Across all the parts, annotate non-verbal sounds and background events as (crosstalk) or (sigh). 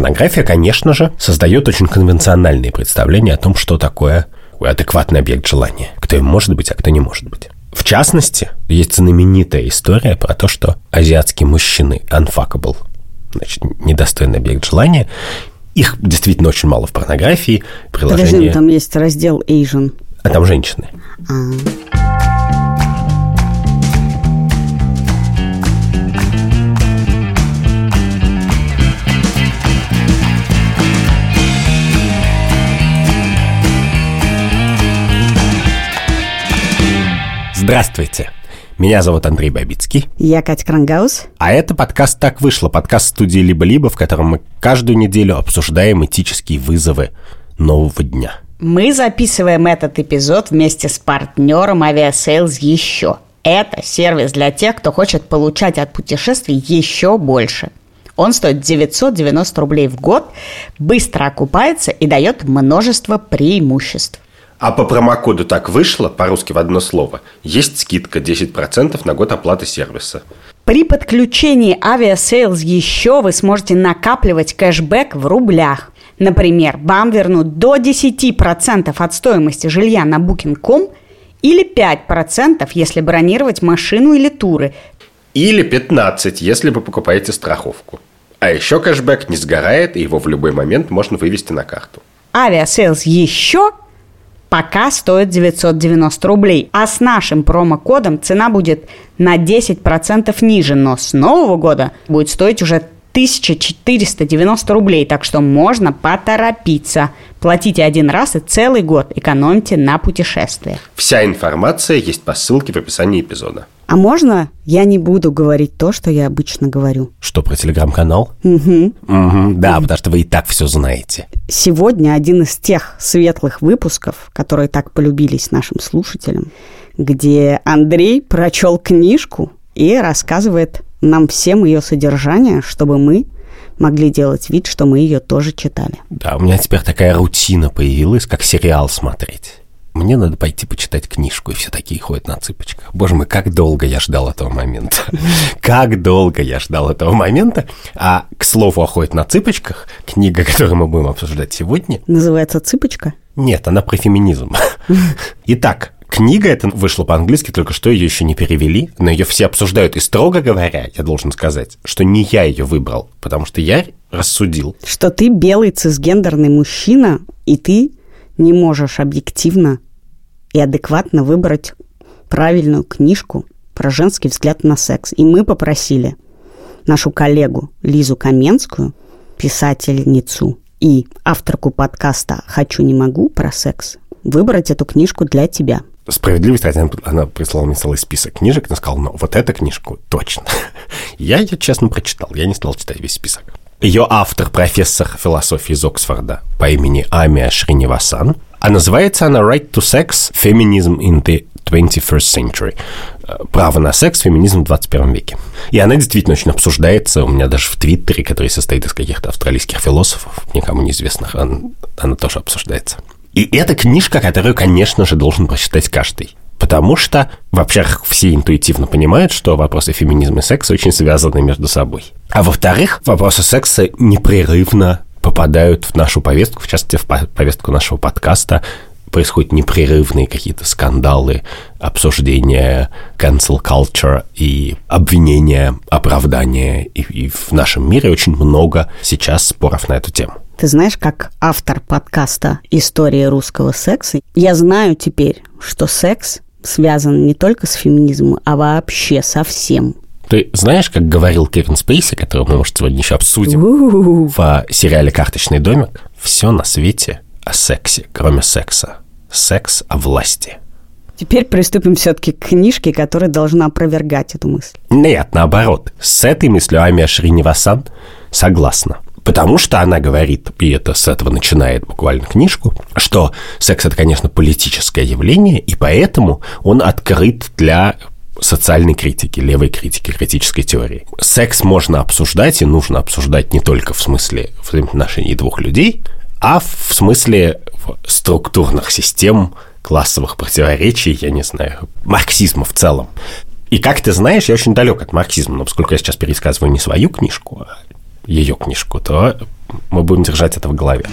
Порнография, конечно же, создает очень конвенциональные представления о том, что такое адекватный объект желания. Кто им может быть, а кто не может быть. В частности, есть знаменитая история про то, что азиатские мужчины unfuckable, значит, недостойный объект желания, их действительно очень мало в порнографии. Приложение... Подожди, там есть раздел Asian. А там женщины. А. Здравствуйте! Меня зовут Андрей Бабицкий. Я Катя Крангаус. А это подкаст «Так вышло», подкаст студии «Либо-либо», в котором мы каждую неделю обсуждаем этические вызовы нового дня. Мы записываем этот эпизод вместе с партнером Aviasales еще. Это сервис для тех, кто хочет получать от путешествий еще больше. Он стоит 990 рублей в год, быстро окупается и дает множество преимуществ. А по промокоду «Так вышло», по-русски в одно слово, есть скидка 10% на год оплаты сервиса. При подключении Aviasales еще вы сможете накапливать кэшбэк в рублях. Например, вам вернут до 10% от стоимости жилья на Booking.com или 5%, если бронировать машину или туры. Или 15%, если вы покупаете страховку. А еще кэшбэк не сгорает, и его в любой момент можно вывести на карту. Авиасейлс еще пока стоит 990 рублей. А с нашим промокодом цена будет на 10% ниже, но с нового года будет стоить уже 1490 рублей, так что можно поторопиться. Платите один раз и целый год экономьте на путешествиях. Вся информация есть по ссылке в описании эпизода. А можно я не буду говорить то, что я обычно говорю? Что, про телеграм-канал? Угу. Угу, да, потому что вы и так все знаете. Сегодня один из тех светлых выпусков, которые так полюбились нашим слушателям, где Андрей прочел книжку и рассказывает нам всем ее содержание, чтобы мы могли делать вид, что мы ее тоже читали. Да, у меня теперь такая рутина появилась, как сериал смотреть мне надо пойти почитать книжку, и все такие ходят на цыпочках. Боже мой, как долго я ждал этого момента. (laughs) Как долго я ждал этого момента. А, к слову, о ходит на цыпочках, книга, (laughs) которую мы будем обсуждать сегодня... Называется «Цыпочка»? Нет, она про феминизм. (laughs) Итак, Книга эта вышла по-английски, только что ее еще не перевели, но ее все обсуждают. И строго говоря, я должен сказать, что не я ее выбрал, потому что я рассудил. Что ты белый цисгендерный мужчина, и ты не можешь объективно и адекватно выбрать правильную книжку про женский взгляд на секс. И мы попросили нашу коллегу Лизу Каменскую, писательницу и авторку подкаста «Хочу, не могу» про секс, выбрать эту книжку для тебя. Справедливость ради, она прислала мне целый список книжек, она сказала, ну, вот эту книжку точно. (laughs) Я ее честно прочитал, я не стал читать весь список. Ее автор – профессор философии из Оксфорда по имени Амия Шринивасан. А называется она «Right to Sex – Feminism in the 21st Century» право на секс, феминизм в 21 веке. И она действительно очень обсуждается. У меня даже в Твиттере, который состоит из каких-то австралийских философов, никому неизвестных, она, она тоже обсуждается. И это книжка, которую, конечно же, должен прочитать каждый. Потому что, во-первых, все интуитивно понимают, что вопросы феминизма и секса очень связаны между собой. А во-вторых, вопросы секса непрерывно попадают в нашу повестку, в частности, в повестку нашего подкаста, происходят непрерывные какие-то скандалы, обсуждения cancel culture и обвинения, оправдания. И, и в нашем мире очень много сейчас споров на эту тему. Ты знаешь, как автор подкаста «История русского секса», я знаю теперь, что секс связан не только с феминизмом, а вообще со всем. Ты знаешь, как говорил Кевин Спейси, которого мы, может, сегодня еще обсудим, У-у-у. в сериале «Карточный домик», все на свете о сексе, кроме секса. Секс о власти. Теперь приступим все-таки к книжке, которая должна опровергать эту мысль. Нет, наоборот. С этой мыслью Амия Шринивасан согласна. Потому что она говорит, и это с этого начинает буквально книжку, что секс это, конечно, политическое явление, и поэтому он открыт для социальной критики, левой критики, критической теории. Секс можно обсуждать и нужно обсуждать не только в смысле взаимоотношений двух людей, а в смысле структурных систем, классовых противоречий, я не знаю, марксизма в целом. И как ты знаешь, я очень далек от марксизма, но поскольку я сейчас пересказываю не свою книжку, а ее книжку, то мы будем держать это в голове.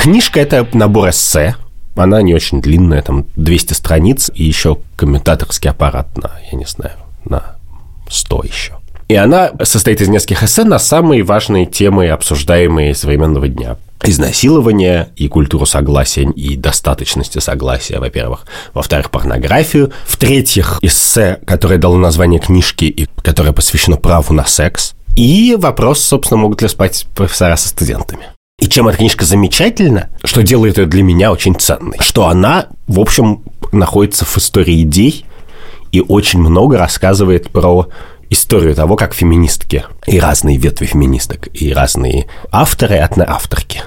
Книжка – это набор эссе, она не очень длинная, там 200 страниц, и еще комментаторский аппарат на, я не знаю, на 100 еще. И она состоит из нескольких эссе на самые важные темы, обсуждаемые современного дня. Изнасилование и культуру согласия и достаточности согласия, во-первых. Во-вторых, порнографию. В-третьих, эссе, которое дало название книжки и которое посвящено праву на секс. И вопрос, собственно, могут ли спать профессора со студентами. И чем эта книжка замечательна, что делает ее для меня очень ценной, что она, в общем, находится в истории идей и очень много рассказывает про историю того, как феминистки и разные ветви феминисток, и разные авторы и авторки.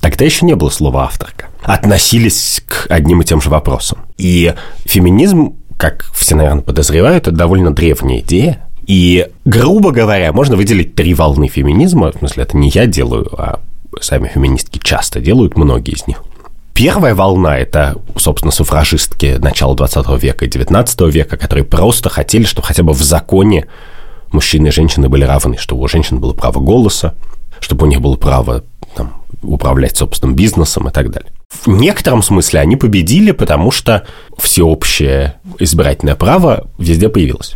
Тогда еще не было слова «авторка». Относились к одним и тем же вопросам. И феминизм, как все, наверное, подозревают, это довольно древняя идея. И, грубо говоря, можно выделить три волны феминизма. В смысле, это не я делаю, а сами феминистки часто делают, многие из них. Первая волна – это, собственно, суфражистки начала 20 века и 19 века, которые просто хотели, чтобы хотя бы в законе мужчины и женщины были равны, чтобы у женщин было право голоса, чтобы у них было право там, управлять собственным бизнесом и так далее. В некотором смысле они победили, потому что всеобщее избирательное право везде появилось.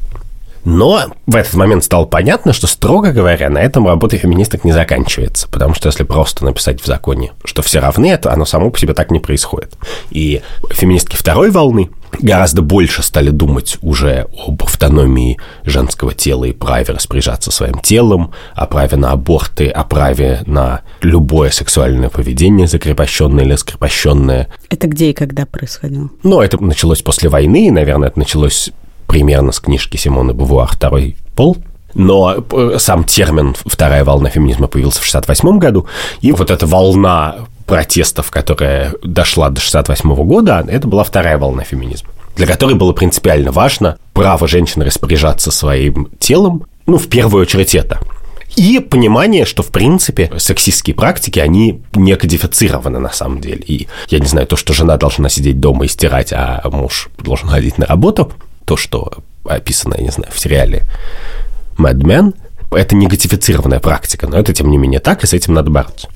Но в этот момент стало понятно, что, строго говоря, на этом работа феминисток не заканчивается. Потому что если просто написать в законе, что все равны, это оно само по себе так не происходит. И феминистки второй волны гораздо больше стали думать уже об автономии женского тела и праве распоряжаться своим телом, о праве на аборты, о праве на любое сексуальное поведение, закрепощенное или скрепощенное. Это где и когда происходило? Ну, это началось после войны, и, наверное, это началось примерно с книжки Симоны Бувуар «Второй пол», но э, сам термин «вторая волна феминизма» появился в 1968 году, и вот эта волна протестов, которая дошла до 68 года, это была вторая волна феминизма, для которой было принципиально важно право женщины распоряжаться своим телом, ну, в первую очередь это. И понимание, что, в принципе, сексистские практики, они не кодифицированы на самом деле. И, я не знаю, то, что жена должна сидеть дома и стирать, а муж должен ходить на работу – то, что описано, я не знаю, в сериале Mad Men, это негатифицированная практика, но это, тем не менее, так, и с этим надо бороться.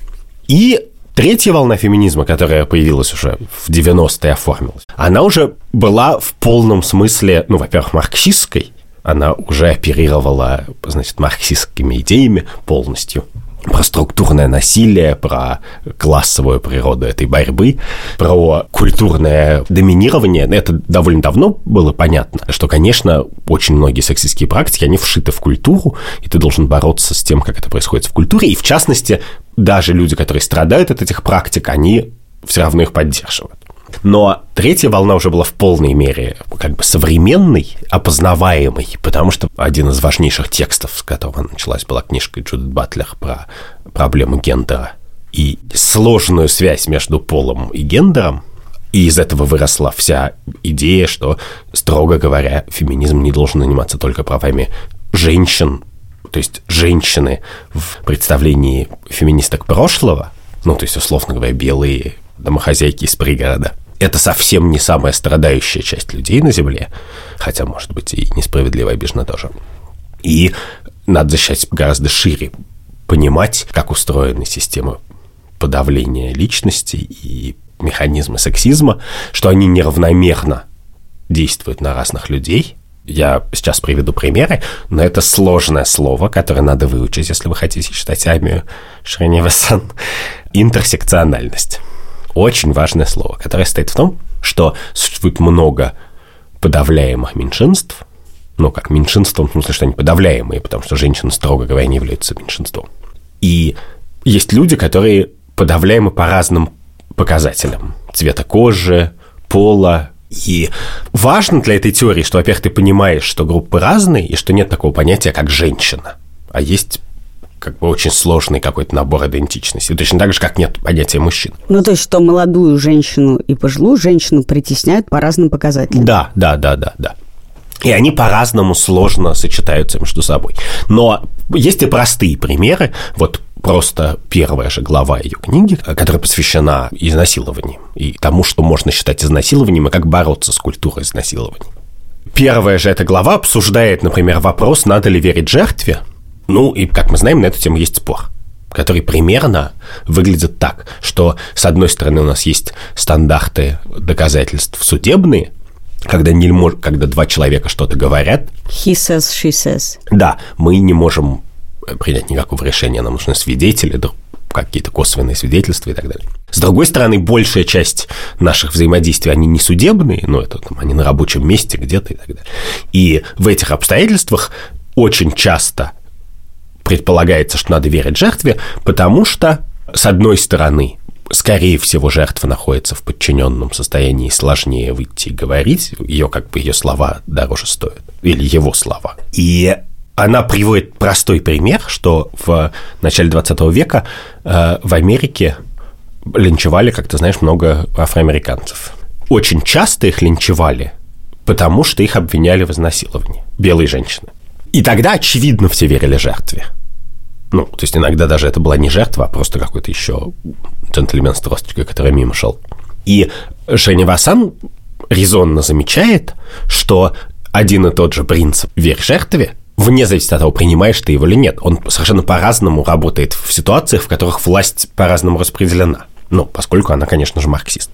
И третья волна феминизма, которая появилась уже в 90-е, оформилась, она уже была в полном смысле, ну, во-первых, марксистской, она уже оперировала, значит, марксистскими идеями полностью – про структурное насилие, про классовую природу этой борьбы, про культурное доминирование. Это довольно давно было понятно, что, конечно, очень многие сексистские практики, они вшиты в культуру, и ты должен бороться с тем, как это происходит в культуре. И, в частности, даже люди, которые страдают от этих практик, они все равно их поддерживают. Но третья волна уже была в полной мере как бы современной, опознаваемой, потому что один из важнейших текстов, с которого началась была книжка Джудит Батлер про проблему гендера и сложную связь между полом и гендером, и из этого выросла вся идея, что, строго говоря, феминизм не должен заниматься только правами женщин, то есть женщины в представлении феминисток прошлого, ну, то есть, условно говоря, белые домохозяйки из пригорода. Это совсем не самая страдающая часть людей на Земле, хотя, может быть, и несправедливо обижена тоже. И надо защищать гораздо шире, понимать, как устроены системы подавления личности и механизмы сексизма, что они неравномерно действуют на разных людей. Я сейчас приведу примеры, но это сложное слово, которое надо выучить, если вы хотите читать армию Шреневасан. Интерсекциональность очень важное слово, которое стоит в том, что существует много подавляемых меньшинств, ну, как меньшинством, в смысле, что они подавляемые, потому что женщины, строго говоря, не являются меньшинством. И есть люди, которые подавляемы по разным показателям. Цвета кожи, пола. И важно для этой теории, что, во-первых, ты понимаешь, что группы разные, и что нет такого понятия, как женщина. А есть как бы очень сложный какой-то набор идентичности. Точно так же, как нет понятия мужчин. Ну, то есть, что молодую женщину и пожилую женщину притесняют по разным показателям. Да, да, да, да, да. И они по-разному сложно сочетаются между собой. Но есть и простые примеры. Вот просто первая же глава ее книги, которая посвящена изнасилованию и тому, что можно считать изнасилованием и как бороться с культурой изнасилования. Первая же эта глава обсуждает, например, вопрос, надо ли верить жертве, Ну, и, как мы знаем, на эту тему есть спор который примерно выглядит так, что с одной стороны у нас есть стандарты доказательств судебные, когда, не мож... когда два человека что-то говорят. He says, she says. Да, мы не можем принять никакого решения, нам нужны свидетели, какие-то косвенные свидетельства и так далее. С другой стороны, большая часть наших взаимодействий, они не судебные, но это там, они на рабочем месте где-то и так далее. И в этих обстоятельствах очень часто предполагается, что надо верить жертве, потому что, с одной стороны, скорее всего, жертва находится в подчиненном состоянии, сложнее выйти и говорить, ее как бы ее слова дороже стоят, или его слова. И она приводит простой пример, что в начале 20 века э, в Америке линчевали, как ты знаешь, много афроамериканцев. Очень часто их линчевали, потому что их обвиняли в изнасиловании. Белые женщины. И тогда, очевидно, все верили жертве. Ну, то есть иногда даже это была не жертва, а просто какой-то еще джентльмен с тросточкой, который мимо шел. И Женя Васан резонно замечает, что один и тот же принцип «верь жертве» вне зависимости от того, принимаешь ты его или нет, он совершенно по-разному работает в ситуациях, в которых власть по-разному распределена. Ну, поскольку она, конечно же, марксист.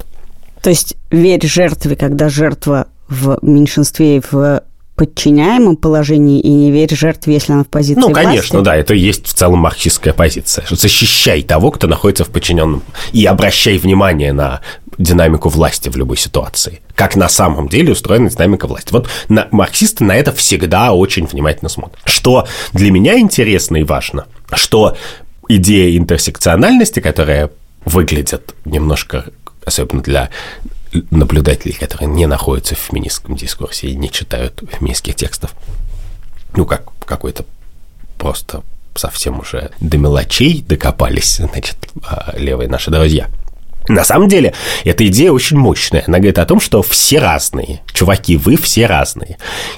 То есть верь жертве, когда жертва в меньшинстве и в подчиняемом положении и не верь жертве, если она в позиции Ну, конечно, власти. да, это и есть в целом марксистская позиция. Защищай того, кто находится в подчиненном, и обращай внимание на динамику власти в любой ситуации. Как на самом деле устроена динамика власти. Вот на, марксисты на это всегда очень внимательно смотрят. Что для меня интересно и важно, что идея интерсекциональности, которая выглядит немножко, особенно для наблюдателей, которые не находятся в феминистском дискурсе и не читают феминистских текстов. Ну, как какой-то просто совсем уже до мелочей докопались, значит, а, левые наши друзья. На самом деле, эта идея очень мощная. Она говорит о том, что все разные. Чуваки, вы все разные.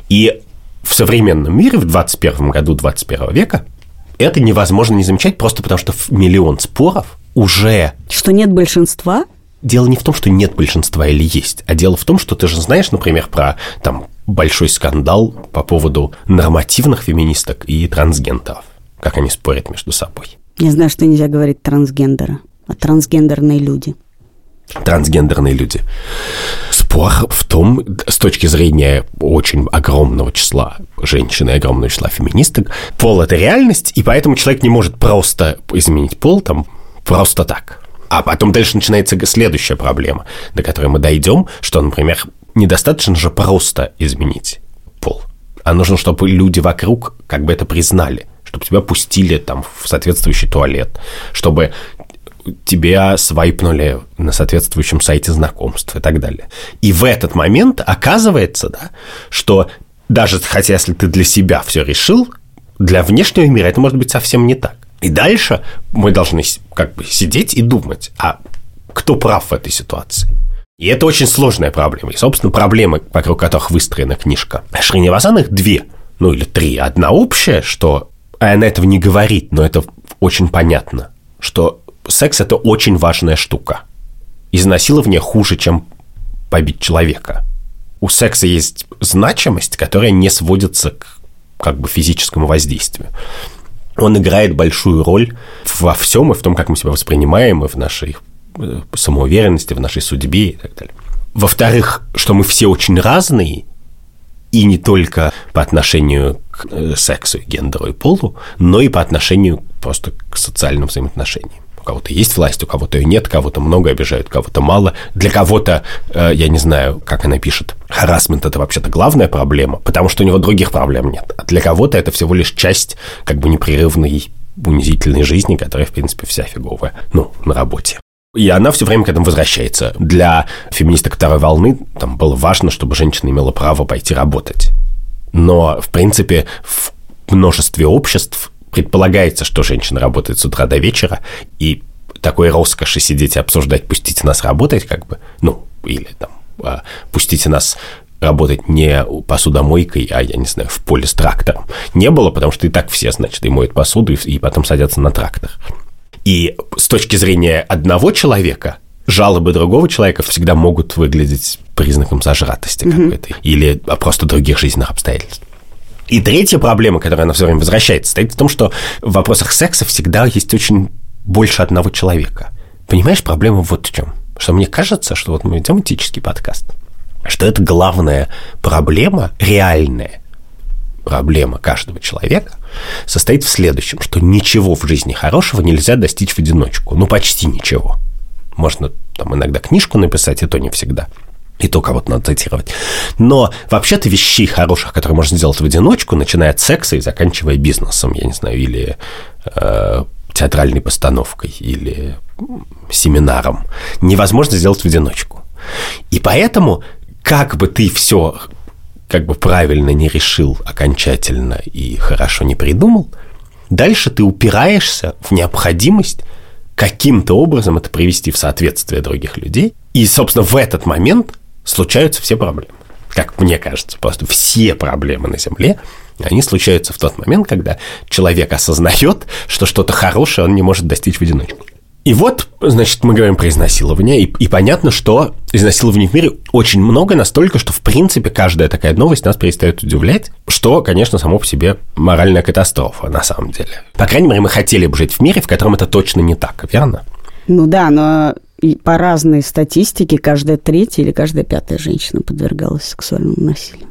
И в современном мире, в 21 году 21 века, это невозможно не замечать просто потому, что миллион споров уже... Что нет большинства? Дело не в том, что нет большинства или есть, а дело в том, что ты же знаешь, например, про там большой скандал по поводу нормативных феминисток и трансгендеров, как они спорят между собой. Я знаю, что нельзя говорить трансгендера, а трансгендерные люди. Трансгендерные люди. Спор в том, с точки зрения очень огромного числа женщин и огромного числа феминисток, пол – это реальность, и поэтому человек не может просто изменить пол там просто так – а потом дальше начинается следующая проблема, до которой мы дойдем, что, например, недостаточно же просто изменить пол. А нужно, чтобы люди вокруг как бы это признали, чтобы тебя пустили там в соответствующий туалет, чтобы тебя свайпнули на соответствующем сайте знакомств и так далее. И в этот момент оказывается, да, что даже хотя если ты для себя все решил, для внешнего мира это может быть совсем не так. И дальше мы должны как бы сидеть и думать, а кто прав в этой ситуации? И это очень сложная проблема. И, собственно, проблемы, вокруг которых выстроена книжка Шриневасан, их две, ну или три. Одна общая, что она этого не говорит, но это очень понятно, что секс – это очень важная штука. Изнасилование хуже, чем побить человека. У секса есть значимость, которая не сводится к как бы физическому воздействию он играет большую роль во всем, и в том, как мы себя воспринимаем, и в нашей э, самоуверенности, в нашей судьбе и так далее. Во-вторых, что мы все очень разные, и не только по отношению к э, сексу, гендеру и полу, но и по отношению просто к социальным взаимоотношениям. У кого-то есть власть, у кого-то ее нет, кого-то много обижают, кого-то мало. Для кого-то, э, я не знаю, как она пишет, харасмент – это вообще-то главная проблема, потому что у него других проблем нет. А для кого-то это всего лишь часть как бы непрерывной унизительной жизни, которая, в принципе, вся фиговая, ну, на работе. И она все время к этому возвращается. Для феминисток второй волны там было важно, чтобы женщина имела право пойти работать. Но, в принципе, в множестве обществ предполагается, что женщина работает с утра до вечера, и такой роскоши сидеть и обсуждать, пустите нас работать, как бы, ну, или там, а, пустите нас работать не посудомойкой, а, я не знаю, в поле с трактором. Не было, потому что и так все, значит, и моют посуду, и потом садятся на трактор. И с точки зрения одного человека, жалобы другого человека всегда могут выглядеть признаком зажратости mm-hmm. какой-то или просто других жизненных обстоятельств. И третья проблема, которая она все время возвращается, стоит в том, что в вопросах секса всегда есть очень больше одного человека. Понимаешь, проблема вот в чем. Что мне кажется, что вот мы ведем этический подкаст, что это главная проблема, реальная проблема каждого человека, состоит в следующем, что ничего в жизни хорошего нельзя достичь в одиночку. Ну, почти ничего. Можно там иногда книжку написать, и то не всегда – и то кого-то надо цитировать. Но вообще-то вещей хороших, которые можно сделать в одиночку, начиная от секса и заканчивая бизнесом, я не знаю, или э, театральной постановкой, или семинаром, невозможно сделать в одиночку. И поэтому, как бы ты все как бы правильно не решил окончательно и хорошо не придумал, дальше ты упираешься в необходимость каким-то образом это привести в соответствие других людей. И, собственно, в этот момент случаются все проблемы. Как мне кажется, просто все проблемы на Земле, они случаются в тот момент, когда человек осознает, что что-то хорошее он не может достичь в одиночку. И вот, значит, мы говорим про изнасилование, и, и понятно, что изнасилований в мире очень много, настолько, что, в принципе, каждая такая новость нас перестает удивлять, что, конечно, само по себе моральная катастрофа, на самом деле. По крайней мере, мы хотели бы жить в мире, в котором это точно не так, верно? Ну да, но и по разной статистике каждая третья или каждая пятая женщина подвергалась сексуальному насилию.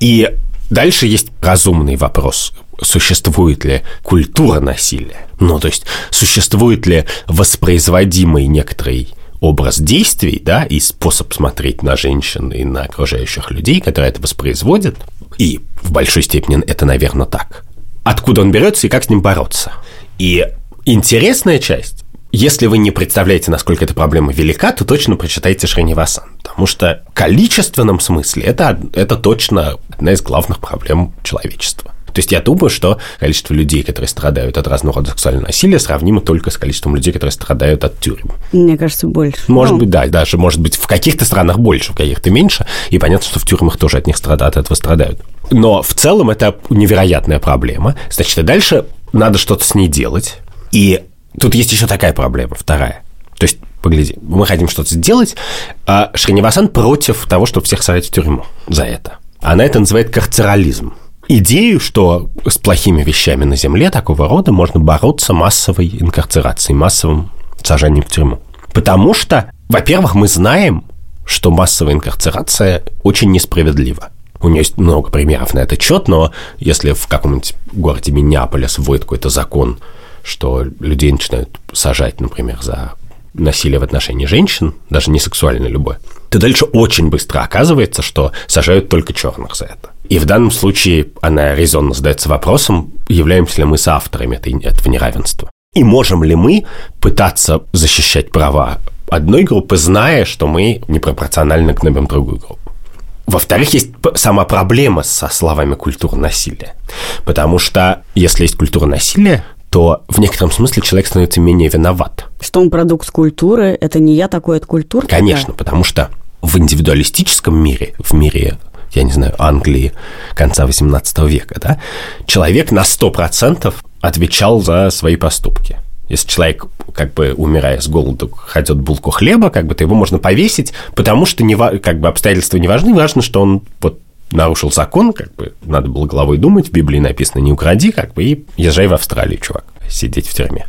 И дальше есть разумный вопрос. Существует ли культура насилия? Ну, то есть, существует ли воспроизводимый некоторый образ действий, да, и способ смотреть на женщин и на окружающих людей, которые это воспроизводят, и в большой степени это, наверное, так. Откуда он берется и как с ним бороться? И интересная часть если вы не представляете, насколько эта проблема велика, то точно прочитайте Шринивасан. Потому что в количественном смысле это, это точно одна из главных проблем человечества. То есть я думаю, что количество людей, которые страдают от разного рода сексуального насилия, сравнимо только с количеством людей, которые страдают от тюрем. Мне кажется, больше. Может ну. быть, да, даже может быть в каких-то странах больше, в каких-то меньше. И понятно, что в тюрьмах тоже от них страдают, от этого страдают. Но в целом это невероятная проблема. Значит, и дальше надо что-то с ней делать. И Тут есть еще такая проблема, вторая. То есть, погляди, мы хотим что-то сделать, а Шринивасан против того, чтобы всех сажать в тюрьму за это. Она это называет карцерализм. Идею, что с плохими вещами на Земле такого рода можно бороться массовой инкарцерацией, массовым сажанием в тюрьму. Потому что, во-первых, мы знаем, что массовая инкарцерация очень несправедлива. У нее есть много примеров на этот счет, но если в каком-нибудь городе Миннеаполис вводит какой-то закон, что людей начинают сажать, например, за насилие в отношении женщин, даже не сексуально любое, то дальше очень быстро оказывается, что сажают только черных за это. И в данном случае она резонно задается вопросом, являемся ли мы соавторами этого неравенства. И можем ли мы пытаться защищать права одной группы, зная, что мы непропорционально гнобим другую группу. Во-вторых, есть сама проблема со словами культуры насилия. Потому что если есть культура насилия, то в некотором смысле человек становится менее виноват. Что он продукт культуры, это не я такой от культуры? Конечно, да? потому что в индивидуалистическом мире, в мире я не знаю, Англии конца XVIII века, да, человек на 100% отвечал за свои поступки. Если человек, как бы умирая с голоду, хотят булку хлеба, как бы то его можно повесить, потому что не, как бы обстоятельства не важны, важно, что он вот нарушил закон, как бы надо было головой думать, в Библии написано «не укради», как бы, и езжай в Австралию, чувак, сидеть в тюрьме.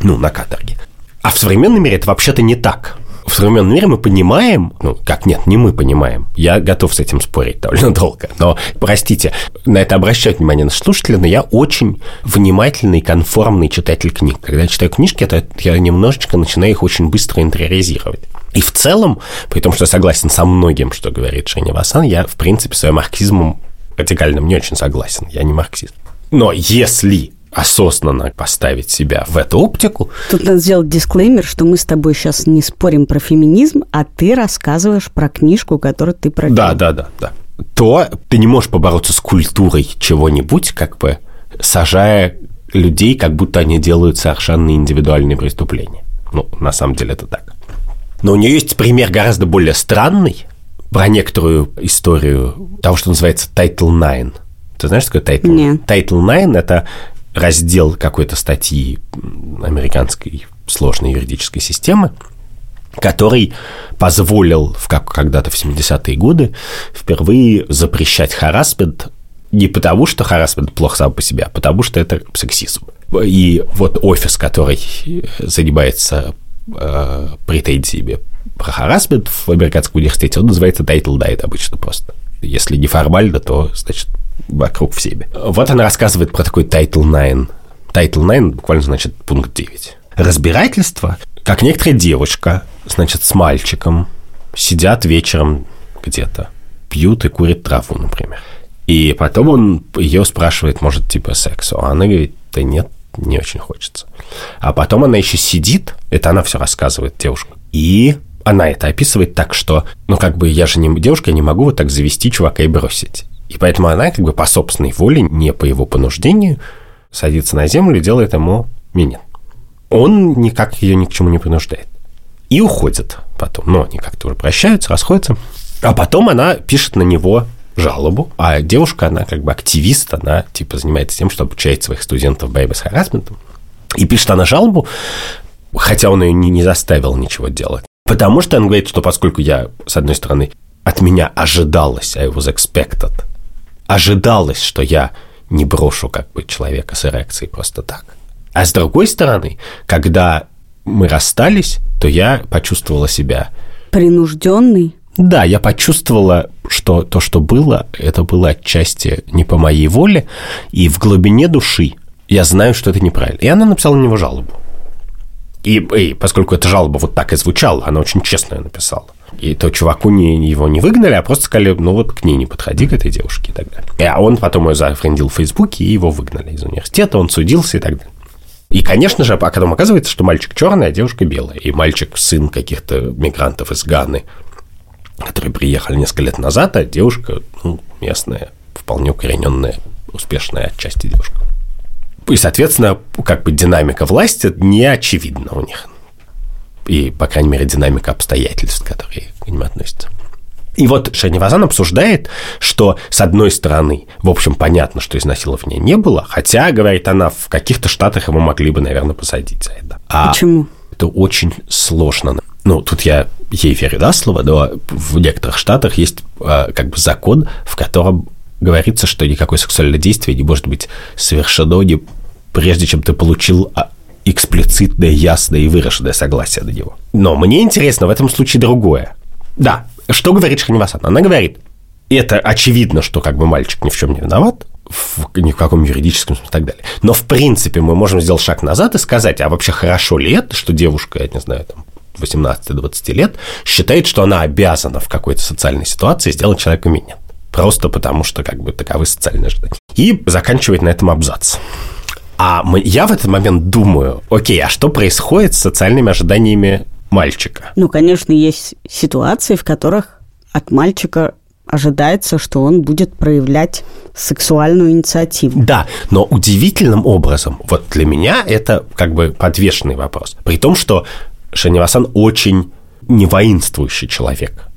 Ну, на каторге. А в современном мире это вообще-то не так в современном мире мы понимаем, ну, как нет, не мы понимаем, я готов с этим спорить довольно долго, но, простите, на это обращают внимание наши слушатели, но я очень внимательный, конформный читатель книг. Когда я читаю книжки, это я немножечко начинаю их очень быстро интериоризировать. И в целом, при том, что я согласен со многим, что говорит Женя Васан, я, в принципе, своим марксизмом радикальным не очень согласен. Я не марксист. Но если осознанно поставить себя в эту оптику. Тут надо сделать дисклеймер, что мы с тобой сейчас не спорим про феминизм, а ты рассказываешь про книжку, которую ты прочел. Да, да, да, да. То ты не можешь побороться с культурой чего-нибудь, как бы сажая людей, как будто они делают совершенно индивидуальные преступления. Ну, на самом деле это так. Но у нее есть пример гораздо более странный про некоторую историю того, что называется Title IX. Ты знаешь, что такое Title? Нет. Title IX – это раздел какой-то статьи американской сложной юридической системы, который позволил в, как, когда-то в 70-е годы впервые запрещать харасмент Не потому, что харасмент плохо сам по себе, а потому, что это сексизм. И вот офис, который занимается э, претензиями про харасмент в американском университете, он называется Title Diet обычно просто. Если не формально, то, значит, вокруг всеми. Вот она рассказывает про такой Title 9. Title 9 буквально значит пункт 9. Разбирательство, как некоторая девушка, значит, с мальчиком сидят вечером где-то, пьют и курят траву, например. И потом он ее спрашивает, может, типа сексу. А она говорит, да нет, не очень хочется. А потом она еще сидит, это она все рассказывает, девушка, и она это описывает так, что, ну, как бы, я же не девушка, я не могу вот так завести чувака и бросить. И поэтому она, как бы, по собственной воле, не по его понуждению, садится на землю и делает ему минет. Он никак ее ни к чему не принуждает. И уходит потом. Но они как-то уже прощаются, расходятся. А потом она пишет на него жалобу, а девушка, она как бы активист, она типа занимается тем, что обучает своих студентов борьбе с харасментом. И пишет она жалобу, хотя он ее не, не заставил ничего делать. Потому что он говорит, что поскольку я, с одной стороны, от меня ожидалось, I was expected, ожидалось, что я не брошу как бы человека с эрекцией просто так. А с другой стороны, когда мы расстались, то я почувствовала себя... Принужденный? Да, я почувствовала, что то, что было, это было отчасти не по моей воле, и в глубине души я знаю, что это неправильно. И она написала на него жалобу. И, и поскольку эта жалоба вот так и звучала, она очень честно ее написала. И то чуваку не, его не выгнали, а просто сказали, ну вот к ней не подходи, к этой девушке и так далее. А он потом ее зафрендил в Фейсбуке, и его выгнали из университета, он судился и так далее. И, конечно же, а потом оказывается, что мальчик черный, а девушка белая. И мальчик сын каких-то мигрантов из Ганы, которые приехали несколько лет назад, а девушка ну, местная, вполне укорененная, успешная отчасти девушка. И, соответственно, как бы динамика власти не очевидна у них. И, по крайней мере, динамика обстоятельств, которые к ним относятся. И вот Шанивазан обсуждает, что, с одной стороны, в общем, понятно, что изнасилования не было, хотя, говорит она, в каких-то штатах его могли бы, наверное, посадить за это. А Почему? Это очень сложно. Ну, тут я ей верю да, слово, но в некоторых штатах есть а, как бы закон, в котором говорится, что никакое сексуальное действие не может быть совершено не прежде чем ты получил а, эксплицитное, ясное и выраженное согласие на него. Но мне интересно в этом случае другое. Да, что говорит Шханивасан? Она говорит, это очевидно, что как бы мальчик ни в чем не виноват, в, ни в каком юридическом смысле и так далее. Но, в принципе, мы можем сделать шаг назад и сказать, а вообще хорошо ли это, что девушка, я не знаю, там, 18-20 лет, считает, что она обязана в какой-то социальной ситуации сделать человека минет. Просто потому, что как бы таковы социальные ожидания. И заканчивает на этом абзац. А мы, я в этот момент думаю, окей, а что происходит с социальными ожиданиями мальчика? Ну, конечно, есть ситуации, в которых от мальчика ожидается, что он будет проявлять сексуальную инициативу. Да, но удивительным образом, вот для меня это как бы подвешенный вопрос. При том, что Шанивасан очень невоинствующий человек.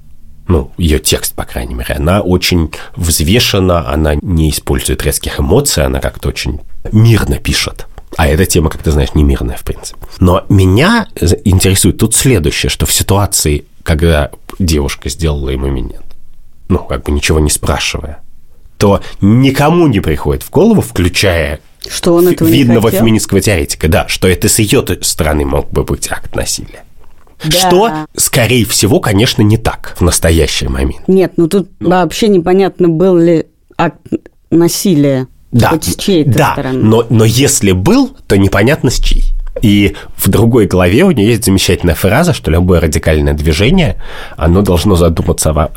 Ну, ее текст, по крайней мере, она очень взвешена, она не использует резких эмоций, она как-то очень мирно пишет. А эта тема, как ты знаешь, не мирная, в принципе. Но меня интересует тут следующее, что в ситуации, когда девушка сделала ему минет, ну, как бы ничего не спрашивая, то никому не приходит в голову, включая что он этого видного феминистского теоретика, да, что это с ее стороны мог бы быть акт насилия. Да. Что, скорее всего, конечно, не так в настоящий момент. Нет, ну тут ну. вообще непонятно, был ли акт насилия да, Хоть с чьей-то да, стороны. Но, но если был, то непонятно с чьей. И в другой главе у нее есть замечательная фраза, что любое радикальное движение, оно должно задуматься о,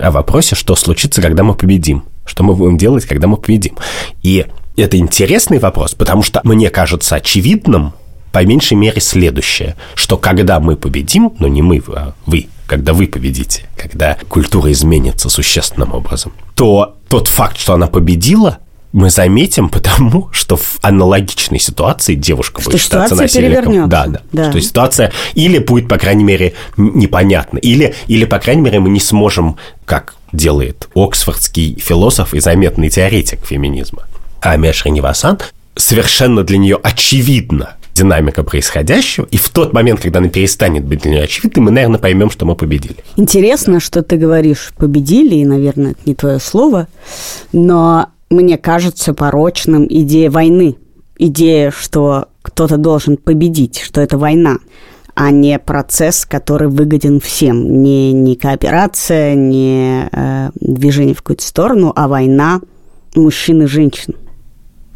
о вопросе, что случится, когда мы победим. Что мы будем делать, когда мы победим. И это интересный вопрос, потому что мне кажется очевидным, по меньшей мере, следующее, что когда мы победим, но не мы, а вы, когда вы победите, когда культура изменится существенным образом, то тот факт, что она победила, мы заметим, (laughs) потому что в аналогичной ситуации девушка что будет считаться насильником. Да, да, да. Что ситуация или будет, по крайней мере, непонятна, или, или, по крайней мере, мы не сможем, как делает оксфордский философ и заметный теоретик феминизма Амия Шринивасан, совершенно для нее очевидно динамика происходящего, и в тот момент, когда она перестанет быть для нее очевидной, мы, наверное, поймем, что мы победили. Интересно, что ты говоришь «победили», и, наверное, это не твое слово, но мне кажется порочным идея войны. Идея, что кто-то должен победить, что это война, а не процесс, который выгоден всем. Не, не кооперация, не э, движение в какую-то сторону, а война мужчин и женщин.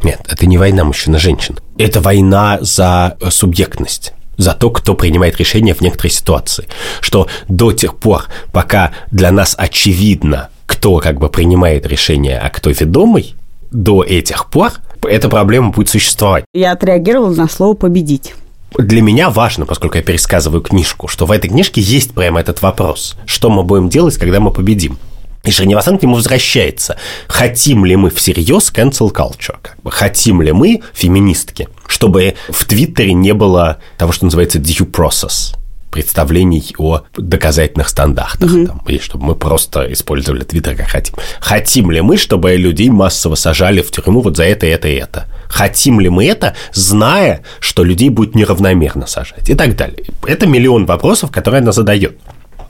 Нет, это не война мужчин-женщин. Это война за э, субъектность за то, кто принимает решения в некоторой ситуации. Что до тех пор, пока для нас очевидно, кто как бы принимает решение, а кто ведомый, до этих пор эта проблема будет существовать. Я отреагировал на слово «победить». Для меня важно, поскольку я пересказываю книжку, что в этой книжке есть прямо этот вопрос. Что мы будем делать, когда мы победим? И Шринивасан к нему возвращается. Хотим ли мы всерьез cancel culture? Как бы, хотим ли мы, феминистки, чтобы в Твиттере не было того, что называется due process? Представлений о доказательных стандартах, mm-hmm. там, и чтобы мы просто использовали Твиттер как хотим. Хотим ли мы, чтобы людей массово сажали в тюрьму вот за это, это и это? Хотим ли мы это, зная, что людей будет неравномерно сажать и так далее? Это миллион вопросов, которые она задает.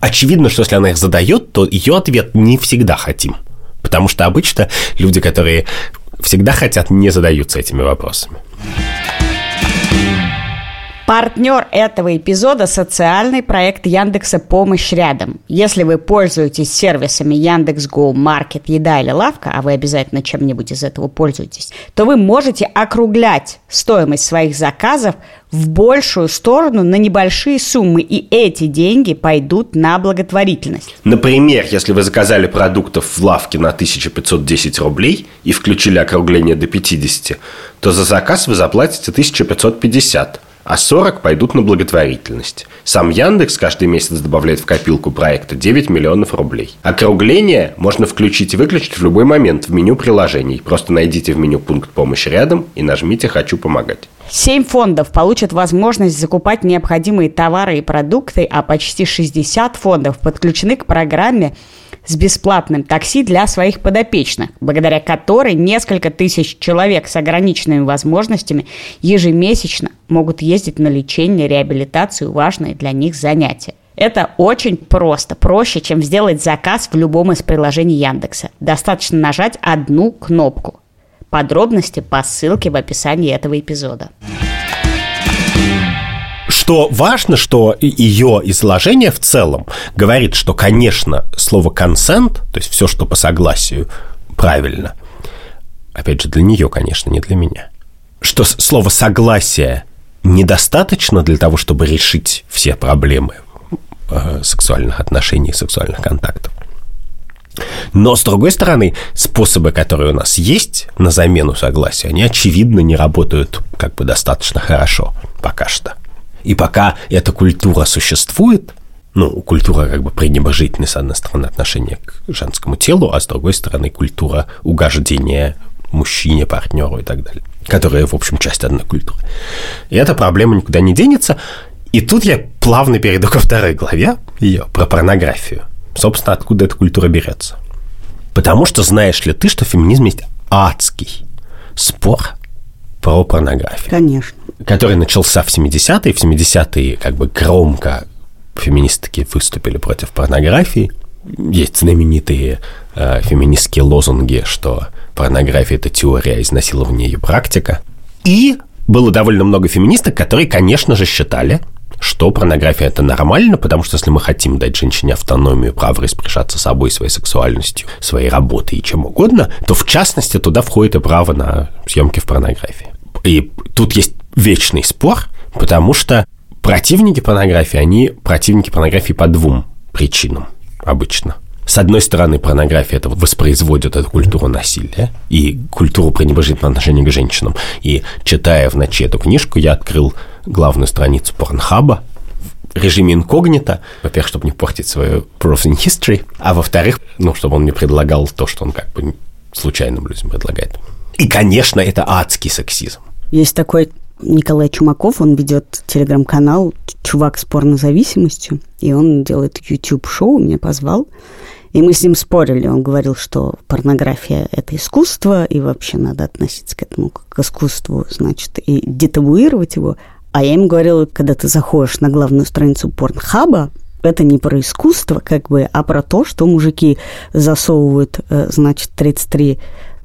Очевидно, что если она их задает, то ее ответ не всегда хотим. Потому что обычно люди, которые всегда хотят, не задаются этими вопросами. Партнер этого эпизода – социальный проект Яндекса «Помощь рядом». Если вы пользуетесь сервисами Яндекс.Го, Маркет, Еда или Лавка, а вы обязательно чем-нибудь из этого пользуетесь, то вы можете округлять стоимость своих заказов в большую сторону на небольшие суммы, и эти деньги пойдут на благотворительность. Например, если вы заказали продуктов в лавке на 1510 рублей и включили округление до 50, то за заказ вы заплатите 1550 а 40 пойдут на благотворительность. Сам Яндекс каждый месяц добавляет в копилку проекта 9 миллионов рублей. Округление можно включить и выключить в любой момент в меню приложений. Просто найдите в меню пункт помощи рядом и нажмите «Хочу помогать». Семь фондов получат возможность закупать необходимые товары и продукты, а почти 60 фондов подключены к программе с бесплатным такси для своих подопечных, благодаря которой несколько тысяч человек с ограниченными возможностями ежемесячно могут ездить на лечение, реабилитацию, важные для них занятия. Это очень просто, проще, чем сделать заказ в любом из приложений Яндекса. Достаточно нажать одну кнопку. Подробности по ссылке в описании этого эпизода. Что важно, что ее изложение в целом говорит, что, конечно, слово «консент», то есть все, что по согласию, правильно. Опять же, для нее, конечно, не для меня. Что слово «согласие» недостаточно для того, чтобы решить все проблемы э, сексуальных отношений, сексуальных контактов. Но, с другой стороны, способы, которые у нас есть на замену согласия, они, очевидно, не работают как бы достаточно хорошо пока что. И пока эта культура существует, ну, культура как бы пренебрежительной, с одной стороны, отношения к женскому телу, а с другой стороны, культура угождения мужчине, партнеру и так далее, которая, в общем, часть одной культуры. И эта проблема никуда не денется. И тут я плавно перейду ко второй главе ее про порнографию. Собственно, откуда эта культура берется. Потому что знаешь ли ты, что феминизм есть адский спор про порнографию. Конечно. Который начался в 70-е. В 70-е как бы громко феминистки выступили против порнографии. Есть знаменитые э, феминистские лозунги, что порнография – это теория изнасилования и практика. И было довольно много феминисток, которые, конечно же, считали, что порнография это нормально, потому что если мы хотим дать женщине автономию, право распоряжаться собой, своей сексуальностью, своей работой и чем угодно, то в частности туда входит и право на съемки в порнографии. И тут есть вечный спор, потому что противники порнографии, они противники порнографии по двум причинам обычно. С одной стороны, порнография это воспроизводит эту культуру насилия и культуру пренебрежительного отношения к женщинам. И читая в ночи эту книжку, я открыл главную страницу Порнхаба в режиме инкогнито. Во-первых, чтобы не портить свою browsing history, а во-вторых, ну, чтобы он мне предлагал то, что он как бы случайным людям предлагает. И, конечно, это адский сексизм. Есть такой Николай Чумаков, он ведет телеграм-канал «Чувак с порнозависимостью», и он делает YouTube-шоу, меня позвал, и мы с ним спорили. Он говорил, что порнография – это искусство, и вообще надо относиться к этому к искусству, значит, и детабуировать его. А я ему говорила, когда ты заходишь на главную страницу порнхаба, это не про искусство, как бы, а про то, что мужики засовывают, э, значит, 33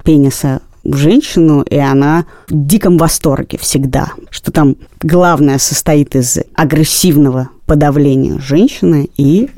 пениса женщину, и она в диком восторге всегда, что там главное состоит из агрессивного подавления женщины, и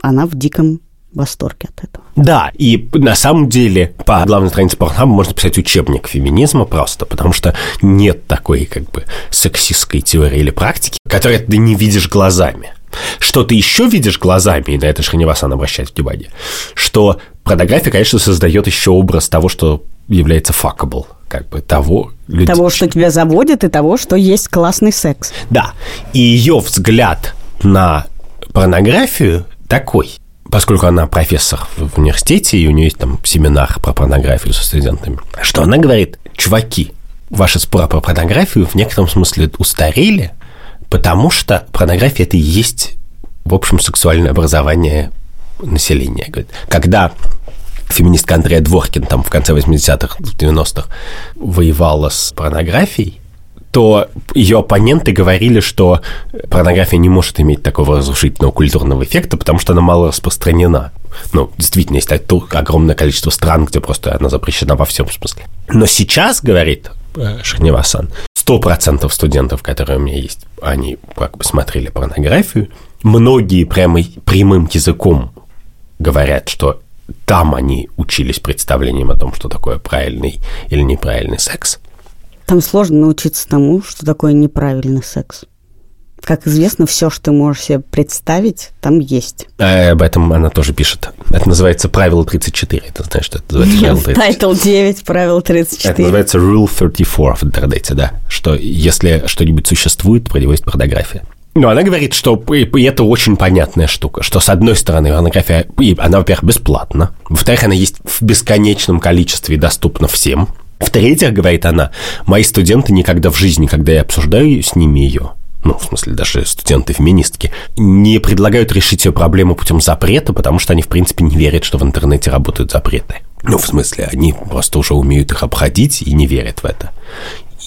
она в диком восторге от этого. Да, и на самом деле по главной странице Порнхаба можно писать учебник феминизма просто, потому что нет такой как бы сексистской теории или практики, которую ты не видишь глазами. Что ты еще видишь глазами, и на это Шриневасан обращает внимание, что порнография, конечно, создает еще образ того, что является fuckable, как бы того... Людей. Того, что тебя заводит, и того, что есть классный секс. Да, и ее взгляд на порнографию такой, поскольку она профессор в университете, и у нее есть там семинар про порнографию со студентами, что она говорит, чуваки, ваши споры про порнографию в некотором смысле устарели, потому что порнография – это и есть, в общем, сексуальное образование населения. Говорит, когда феминистка Андрея Дворкин там в конце 80-х, 90-х воевала с порнографией, то ее оппоненты говорили, что порнография не может иметь такого разрушительного культурного эффекта, потому что она мало распространена. Ну, действительно, есть огромное количество стран, где просто она запрещена во всем смысле. Но сейчас, говорит э, Шахневасан, 100% студентов, которые у меня есть, они как бы смотрели порнографию. Многие прямо прямым языком говорят, что там они учились представлением о том, что такое правильный или неправильный секс. Там сложно научиться тому, что такое неправильный секс. Как известно, все, что ты можешь себе представить, там есть. А об этом она тоже пишет. Это называется правило 34. Это знаешь, что это называется правило 34? Тайтл 9, правило 34. Это называется Rule 34 в интернете, да. Что если что-нибудь существует, про него есть порнография. Но она говорит, что и это очень понятная штука, что, с одной стороны, порнография, она, во-первых, бесплатна, во-вторых, она есть в бесконечном количестве и доступна всем, в-третьих, говорит она, мои студенты никогда в жизни, когда я обсуждаю с ними ее, ну, в смысле, даже студенты-феминистки, не предлагают решить ее проблему путем запрета, потому что они, в принципе, не верят, что в интернете работают запреты. Ну, в смысле, они просто уже умеют их обходить и не верят в это.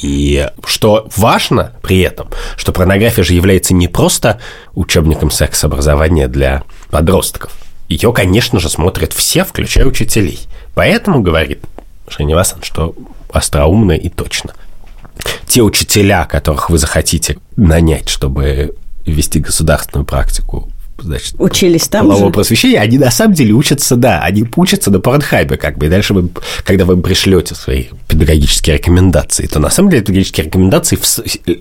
И что важно при этом, что порнография же является не просто учебником секс-образования для подростков. Ее, конечно же, смотрят все, включая учителей. Поэтому, говорит Шриневасан, что остроумно и точно. Те учителя, которых вы захотите нанять, чтобы вести государственную практику значит, учились там полового же? просвещения, они на самом деле учатся, да, они учатся на порнхайбе, как бы, и дальше вы, когда вы пришлете свои педагогические рекомендации, то на самом деле педагогические рекомендации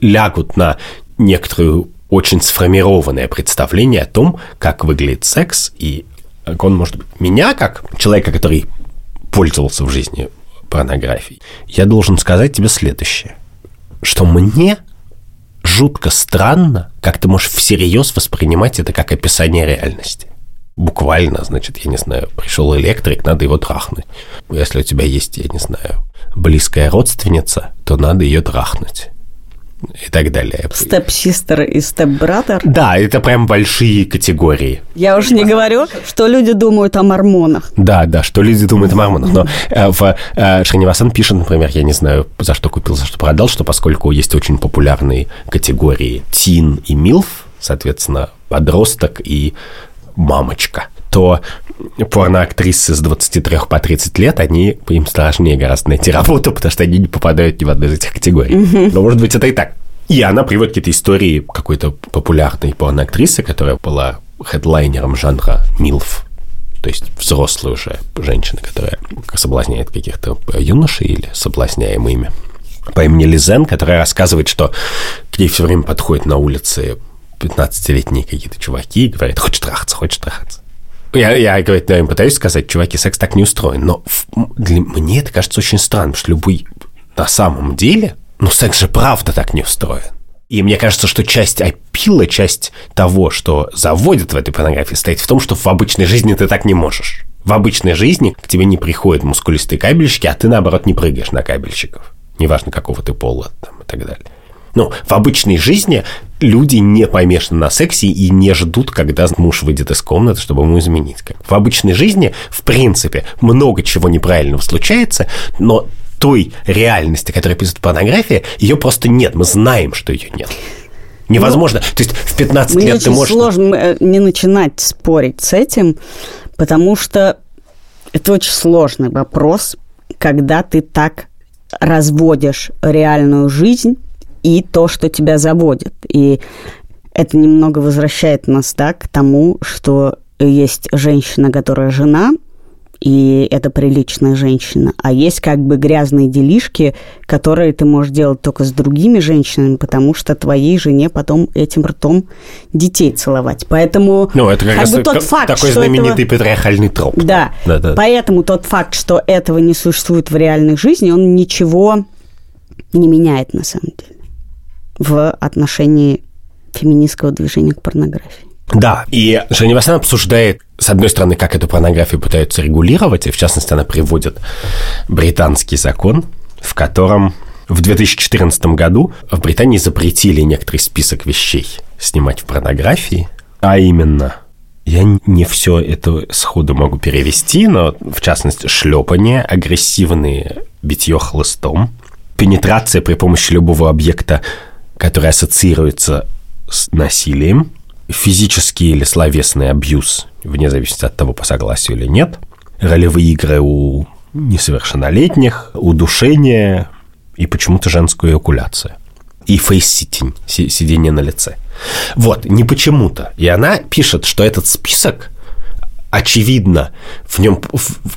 лягут на некоторую очень сформированное представление о том, как выглядит секс, и он может быть меня, как человека, который пользовался в жизни порнографией, я должен сказать тебе следующее, что мне жутко странно, как ты можешь всерьез воспринимать это как описание реальности. Буквально, значит, я не знаю, пришел электрик, надо его трахнуть. Если у тебя есть, я не знаю, близкая родственница, то надо ее трахнуть и так далее. Степ-систер и степ-братер? Да, это прям большие категории. Я уже не говорю, что люди думают о мормонах. Да, да, что люди думают о мормонах. Но э, в э, Шринивасан пишет, например, я не знаю, за что купил, за что продал, что поскольку есть очень популярные категории тин и милф, соответственно, подросток и мамочка, то порноактрисы с 23 по 30 лет, они, им сложнее гораздо найти работу, потому что они не попадают ни в одну из этих категорий. Но, может быть, это и так. И она приводит какие-то истории какой-то популярной порноактрисы, которая была хедлайнером жанра «Милф», то есть взрослая уже женщина, которая соблазняет каких-то юношей или соблазняемыми по имени Лизен, которая рассказывает, что к ней все время подходят на улице 15-летние какие-то чуваки говорят, хочешь трахаться, хочешь трахаться. Я, я говорит, им пытаюсь сказать, чуваки, секс так не устроен. Но для, мне это кажется очень странным, что любой на самом деле, ну, секс же правда так не устроен. И мне кажется, что часть опила, часть того, что заводит в этой порнографии, стоит в том, что в обычной жизни ты так не можешь. В обычной жизни к тебе не приходят мускулистые кабельщики, а ты, наоборот, не прыгаешь на кабельщиков. Неважно, какого ты пола там, и так далее. Ну, в обычной жизни люди не помешаны на сексе и не ждут, когда муж выйдет из комнаты, чтобы ему изменить. В обычной жизни, в принципе, много чего неправильного случается, но той реальности, которая пишет порнография, ее просто нет. Мы знаем, что ее нет. Невозможно. Ну, То есть в 15 лет ты можешь... сложно э, не начинать спорить с этим, потому что это очень сложный вопрос, когда ты так разводишь реальную жизнь и то, что тебя заводит. И это немного возвращает нас да, к тому, что есть женщина, которая жена, и это приличная женщина. А есть как бы грязные делишки, которые ты можешь делать только с другими женщинами, потому что твоей жене потом этим ртом детей целовать. Поэтому ну, это как, как раз бы тот факт, такой что знаменитый этого... патриархальный троп. Да. да, да. Поэтому тот факт, что этого не существует в реальной жизни, он ничего не меняет на самом деле в отношении феминистского движения к порнографии. Да, и Женя Васян обсуждает, с одной стороны, как эту порнографию пытаются регулировать, и в частности она приводит британский закон, в котором в 2014 году в Британии запретили некоторый список вещей снимать в порнографии, а именно я не все это сходу могу перевести, но в частности шлепание, агрессивные битье хлыстом, пенетрация при помощи любого объекта, который ассоциируется с насилием, физический или словесный абьюз, вне зависимости от того, по согласию или нет, ролевые игры у несовершеннолетних, удушение и почему-то женскую эякуляцию. И фейс-ситинг, сидение на лице. Вот, не почему-то. И она пишет, что этот список, очевидно, в нем,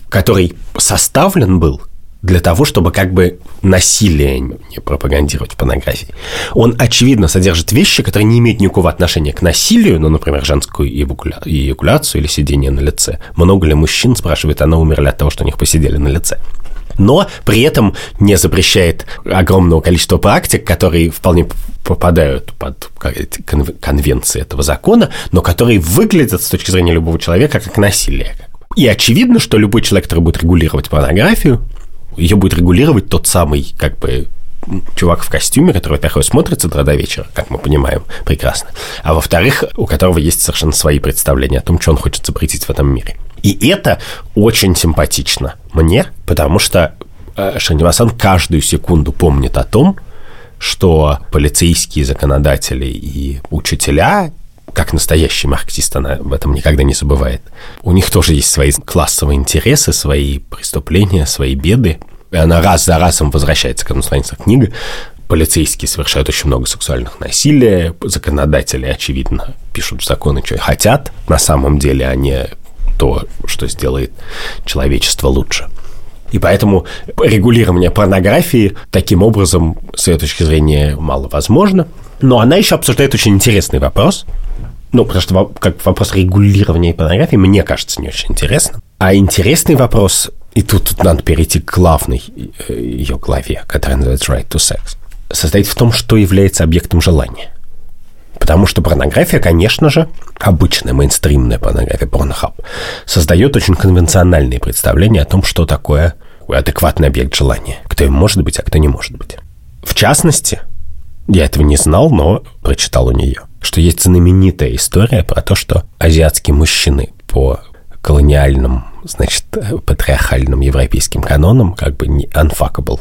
который составлен был – для того, чтобы как бы насилие не пропагандировать в порнографии. Он, очевидно, содержит вещи, которые не имеют никакого отношения к насилию, ну, например, женскую эякуляцию или сидение на лице. Много ли мужчин, спрашивает, она умерли от того, что у них посидели на лице но при этом не запрещает огромного количества практик, которые вполне попадают под конвенции этого закона, но которые выглядят с точки зрения любого человека как насилие. И очевидно, что любой человек, который будет регулировать порнографию, ее будет регулировать тот самый, как бы, чувак в костюме, который, во-первых, смотрит с утра до вечера, как мы понимаем прекрасно, а во-вторых, у которого есть совершенно свои представления о том, что он хочет запретить в этом мире. И это очень симпатично мне, потому что э, Шанимасан каждую секунду помнит о том, что полицейские законодатели и учителя как настоящий марксист, она в этом никогда не забывает. У них тоже есть свои классовые интересы, свои преступления, свои беды. И она раз за разом возвращается к этому странице книги. Полицейские совершают очень много сексуальных насилий, законодатели, очевидно, пишут законы, что хотят. На самом деле они то, что сделает человечество лучше. И поэтому регулирование порнографии таким образом, с ее точки зрения, мало возможно. Но она еще обсуждает очень интересный вопрос, ну, потому что как вопрос регулирования порнографии, мне кажется, не очень интересно. А интересный вопрос, и тут, тут надо перейти к главной э, ее главе, которая называется Right to Sex, состоит в том, что является объектом желания. Потому что порнография, конечно же, обычная мейнстримная порнография, порнохаб, создает очень конвенциональные представления о том, что такое адекватный объект желания, кто им может быть, а кто не может быть. В частности, я этого не знал, но прочитал у нее – что есть знаменитая история про то, что азиатские мужчины по колониальным, значит, патриархальным европейским канонам как бы unfuckable,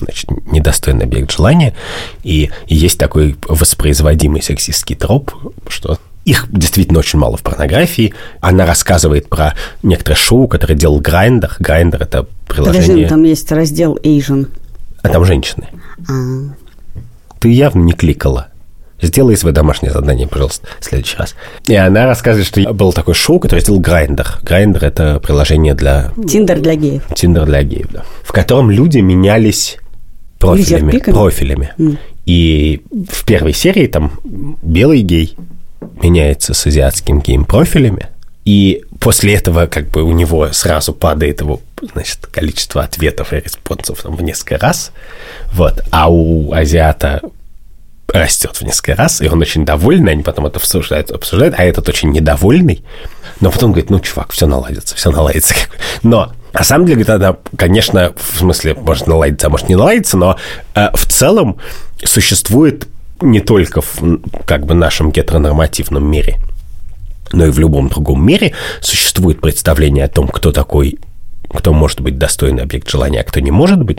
значит, недостойный объект желания. И, есть такой воспроизводимый сексистский троп, что их действительно очень мало в порнографии. Она рассказывает про некоторое шоу, которое делал Grindr. Grindr – это приложение... Подожди, там есть раздел Asian. А там женщины. А. Ты явно не кликала. Сделай свое домашнее задание, пожалуйста, в следующий раз. И она рассказывает, что был такой шоу, которое сделал Grindr. Grindr – это приложение для... Tinder для геев. Tinder для геев, да. В котором люди менялись профилями. Профилями. Mm. И в первой серии там белый гей меняется с азиатским геем профилями, и после этого как бы у него сразу падает его значит, количество ответов и респонсов там, в несколько раз. Вот. А у азиата растет в несколько раз, и он очень довольный, они потом это обсуждают, обсуждают, а этот очень недовольный, но потом говорит, ну, чувак, все наладится, все наладится. Но на самом деле, тогда, конечно, в смысле, может наладиться, а может не наладиться, но э, в целом существует не только в как бы нашем гетеронормативном мире, но и в любом другом мире существует представление о том, кто такой, кто может быть достойный объект желания, а кто не может быть.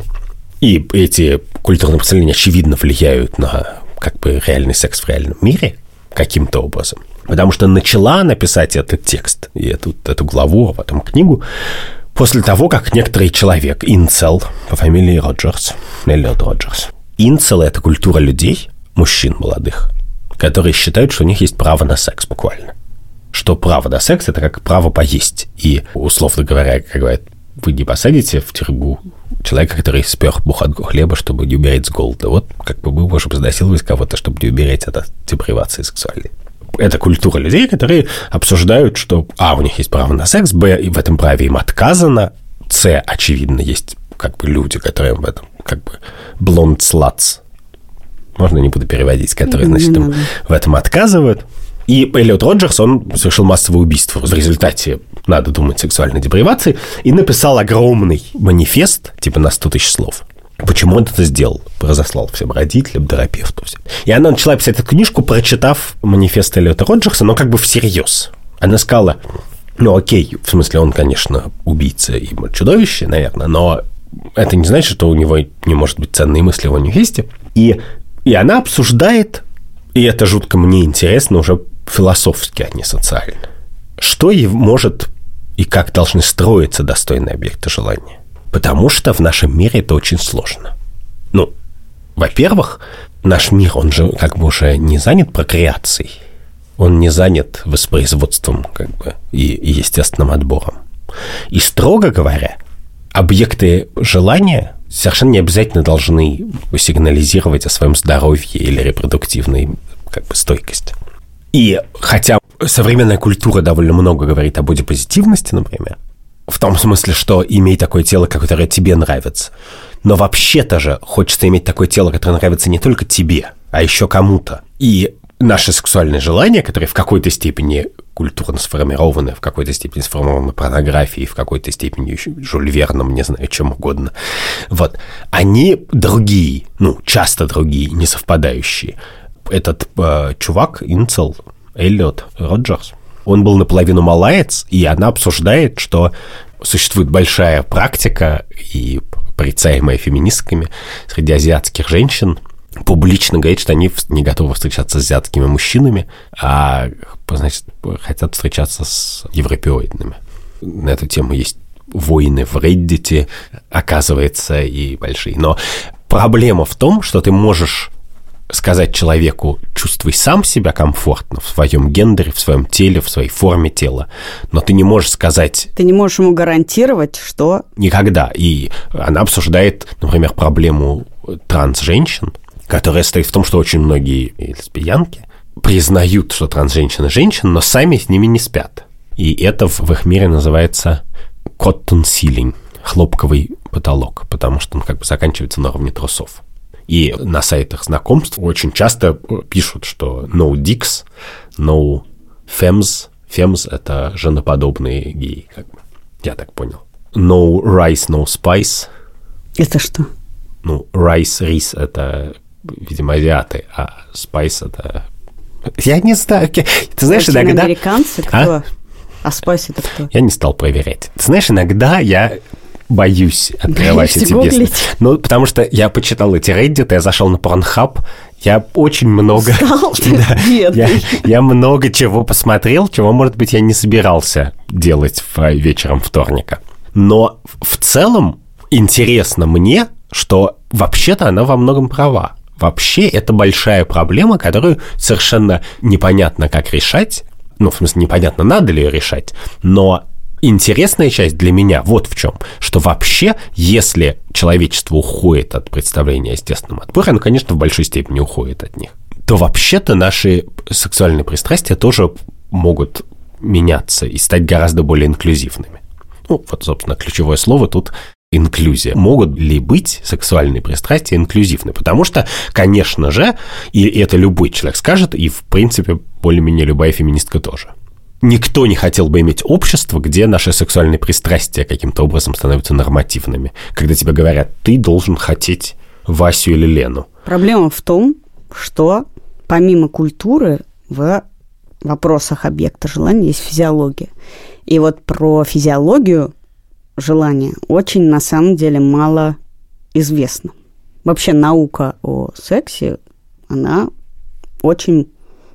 И эти культурные представления, очевидно, влияют на как бы реальный секс в реальном мире каким-то образом. Потому что начала написать этот текст и эту, эту главу, а потом книгу после того, как некоторый человек, инцел, по фамилии Роджерс, Эллиот Роджерс, инцел – это культура людей, мужчин молодых, которые считают, что у них есть право на секс буквально. Что право на секс – это как право поесть. И, условно говоря, как говорят, вы не посадите в тюрьму человека, который спер буханку хлеба, чтобы не умереть с голода. Вот как бы мы можем изнасиловать кого-то, чтобы не умереть от депривации сексуальной. Это культура людей, которые обсуждают, что А, у них есть право на секс, Б, в этом праве им отказано, С, очевидно, есть как бы люди, которые в этом как бы блонд слац. Можно не буду переводить, которые, значит, им в этом отказывают. И Эллиот Роджерс, он совершил массовое убийство в результате, надо думать, сексуальной депривации, и написал огромный манифест, типа на 100 тысяч слов. Почему он это сделал? Разослал всем родителям, терапевту. Всем. И она начала писать эту книжку, прочитав манифест Эллиота Роджерса, но как бы всерьез. Она сказала, ну окей, в смысле он, конечно, убийца и чудовище, наверное, но это не значит, что у него не может быть ценные мысли в манифесте. И, и она обсуждает, и это жутко мне интересно уже философски, а не социально. Что и может и как должны строиться достойные объекты желания. Потому что в нашем мире это очень сложно. Ну, во-первых, наш мир, он же как бы уже не занят прокреацией. Он не занят воспроизводством как бы, и, и естественным отбором. И строго говоря, объекты желания совершенно не обязательно должны сигнализировать о своем здоровье или репродуктивной как бы, стойкости. И хотя современная культура довольно много говорит о бодипозитивности, например, в том смысле, что имей такое тело, которое тебе нравится. Но вообще-то же хочется иметь такое тело, которое нравится не только тебе, а еще кому-то. И наши сексуальные желания, которые в какой-то степени культурно сформированы, в какой-то степени сформированы порнографией, в какой-то степени еще Жюль Верном, не знаю, чем угодно. Вот. Они другие, ну, часто другие, не совпадающие этот э, чувак, Инцел, Эллиот Роджерс, он был наполовину малаец, и она обсуждает, что существует большая практика и порицаемая феминистками среди азиатских женщин публично говорит, что они не готовы встречаться с азиатскими мужчинами, а, значит, хотят встречаться с европеоидными. На эту тему есть войны в Reddit, оказывается, и большие. Но проблема в том, что ты можешь сказать человеку, чувствуй сам себя комфортно в своем гендере, в своем теле, в своей форме тела, но ты не можешь сказать... Ты не можешь ему гарантировать, что... Никогда. И она обсуждает, например, проблему транс-женщин, которая стоит в том, что очень многие лесбиянки признают, что транс-женщины женщины, но сами с ними не спят. И это в, в их мире называется cotton ceiling, хлопковый потолок, потому что он как бы заканчивается на уровне трусов. И на сайтах знакомств очень часто пишут, что no dicks, no femmes. Femmes — это женоподобные геи, как бы. Я так понял. No rice, no spice. Это что? Ну, rice, рис — это, видимо, азиаты, а spice — это... Я не знаю. Ты знаешь, иногда... американцы кто? А? А спайс это кто? Я не стал проверять. Ты знаешь, иногда я боюсь (laughs) открывать эти бизнес. Ну, потому что я почитал эти Reddit, я зашел на Pornhub, я очень много... (laughs) да, я, я много чего посмотрел, чего, может быть, я не собирался делать в, вечером вторника. Но в целом интересно мне, что вообще-то она во многом права. Вообще это большая проблема, которую совершенно непонятно, как решать. Ну, в смысле, непонятно, надо ли ее решать, но интересная часть для меня вот в чем, что вообще, если человечество уходит от представления о естественном отборе, оно, конечно, в большой степени уходит от них, то вообще-то наши сексуальные пристрастия тоже могут меняться и стать гораздо более инклюзивными. Ну, вот, собственно, ключевое слово тут инклюзия. Могут ли быть сексуальные пристрастия инклюзивны? Потому что, конечно же, и это любой человек скажет, и, в принципе, более-менее любая феминистка тоже никто не хотел бы иметь общество, где наши сексуальные пристрастия каким-то образом становятся нормативными. Когда тебе говорят, ты должен хотеть Васю или Лену. Проблема в том, что помимо культуры в вопросах объекта желания есть физиология. И вот про физиологию желания очень на самом деле мало известно. Вообще наука о сексе, она очень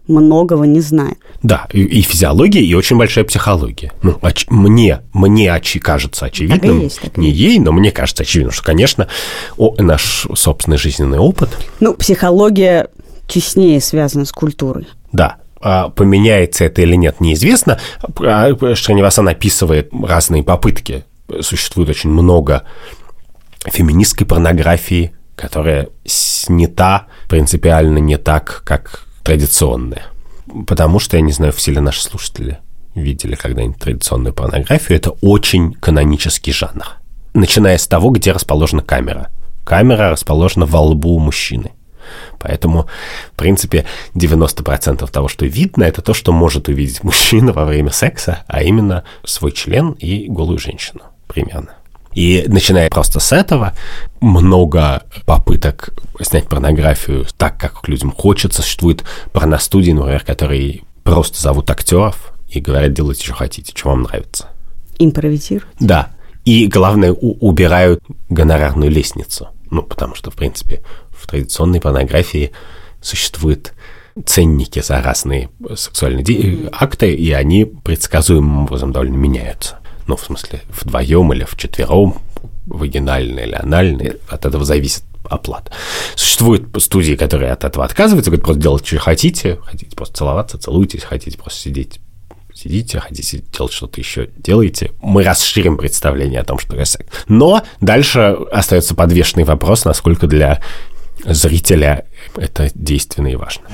многого не знает. Да, и, и физиология, и очень большая психология. Ну, оч, мне, мне очи, кажется очевидным. Так есть, так не есть. ей, но мне кажется очевидным, что, конечно, о, наш собственный жизненный опыт, Ну, психология теснее связана с культурой. да, а поменяется это или нет, неизвестно. А Шринивасан описывает разные попытки. Существует очень много феминистской порнографии, которая снята принципиально не так, как традиционная. Потому что, я не знаю, все ли наши слушатели видели когда-нибудь традиционную порнографию, это очень канонический жанр. Начиная с того, где расположена камера. Камера расположена во лбу мужчины. Поэтому, в принципе, 90% того, что видно, это то, что может увидеть (laughs) мужчина во время секса, а именно свой член и голую женщину примерно. И начиная просто с этого, много попыток снять порнографию так, как людям хочется. Существует порностудии, например, которые просто зовут актеров и говорят, делайте, что хотите, что вам нравится. Импровизирует. Да. И главное, у- убирают гонорарную лестницу. Ну, потому что, в принципе, в традиционной порнографии существуют ценники за разные сексуальные де- акты, и они предсказуемым образом довольно меняются. Ну, в смысле, вдвоем или вчетвером, вагинальные или анальные, от этого зависит оплата. Существуют студии, которые от этого отказываются, говорят, просто делайте, что хотите, хотите просто целоваться, целуйтесь, хотите просто сидеть сидите, хотите делать что-то еще, делайте. Мы расширим представление о том, что такое секс. Но дальше остается подвешенный вопрос, насколько для зрителя это действенно и важно.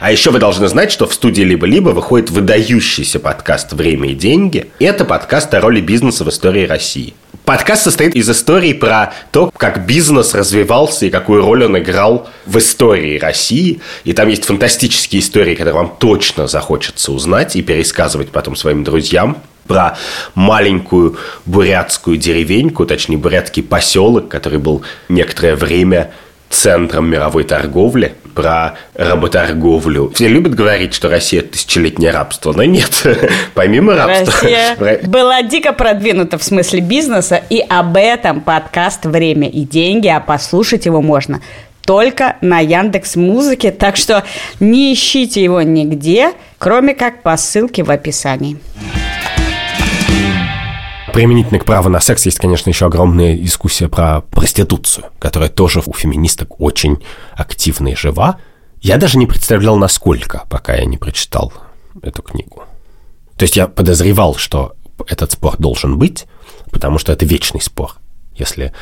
А еще вы должны знать, что в студии «Либо-либо» выходит выдающийся подкаст «Время и деньги». Это подкаст о роли бизнеса в истории России. Подкаст состоит из историй про то, как бизнес развивался и какую роль он играл в истории России. И там есть фантастические истории, которые вам точно захочется узнать и пересказывать потом своим друзьям про маленькую бурятскую деревеньку, точнее бурятский поселок, который был некоторое время центром мировой торговли, про работорговлю. Все любят говорить, что Россия – тысячелетнее рабство, но нет. (laughs) Помимо рабства... Россия (laughs) была дико продвинута в смысле бизнеса, и об этом подкаст «Время и деньги», а послушать его можно только на Яндекс Музыке, так что не ищите его нигде, кроме как по ссылке в описании. Применительно к праву на секс есть, конечно, еще огромная дискуссия про проституцию, которая тоже у феминисток очень активна и жива. Я даже не представлял, насколько, пока я не прочитал эту книгу. То есть я подозревал, что этот спор должен быть, потому что это вечный спор. Если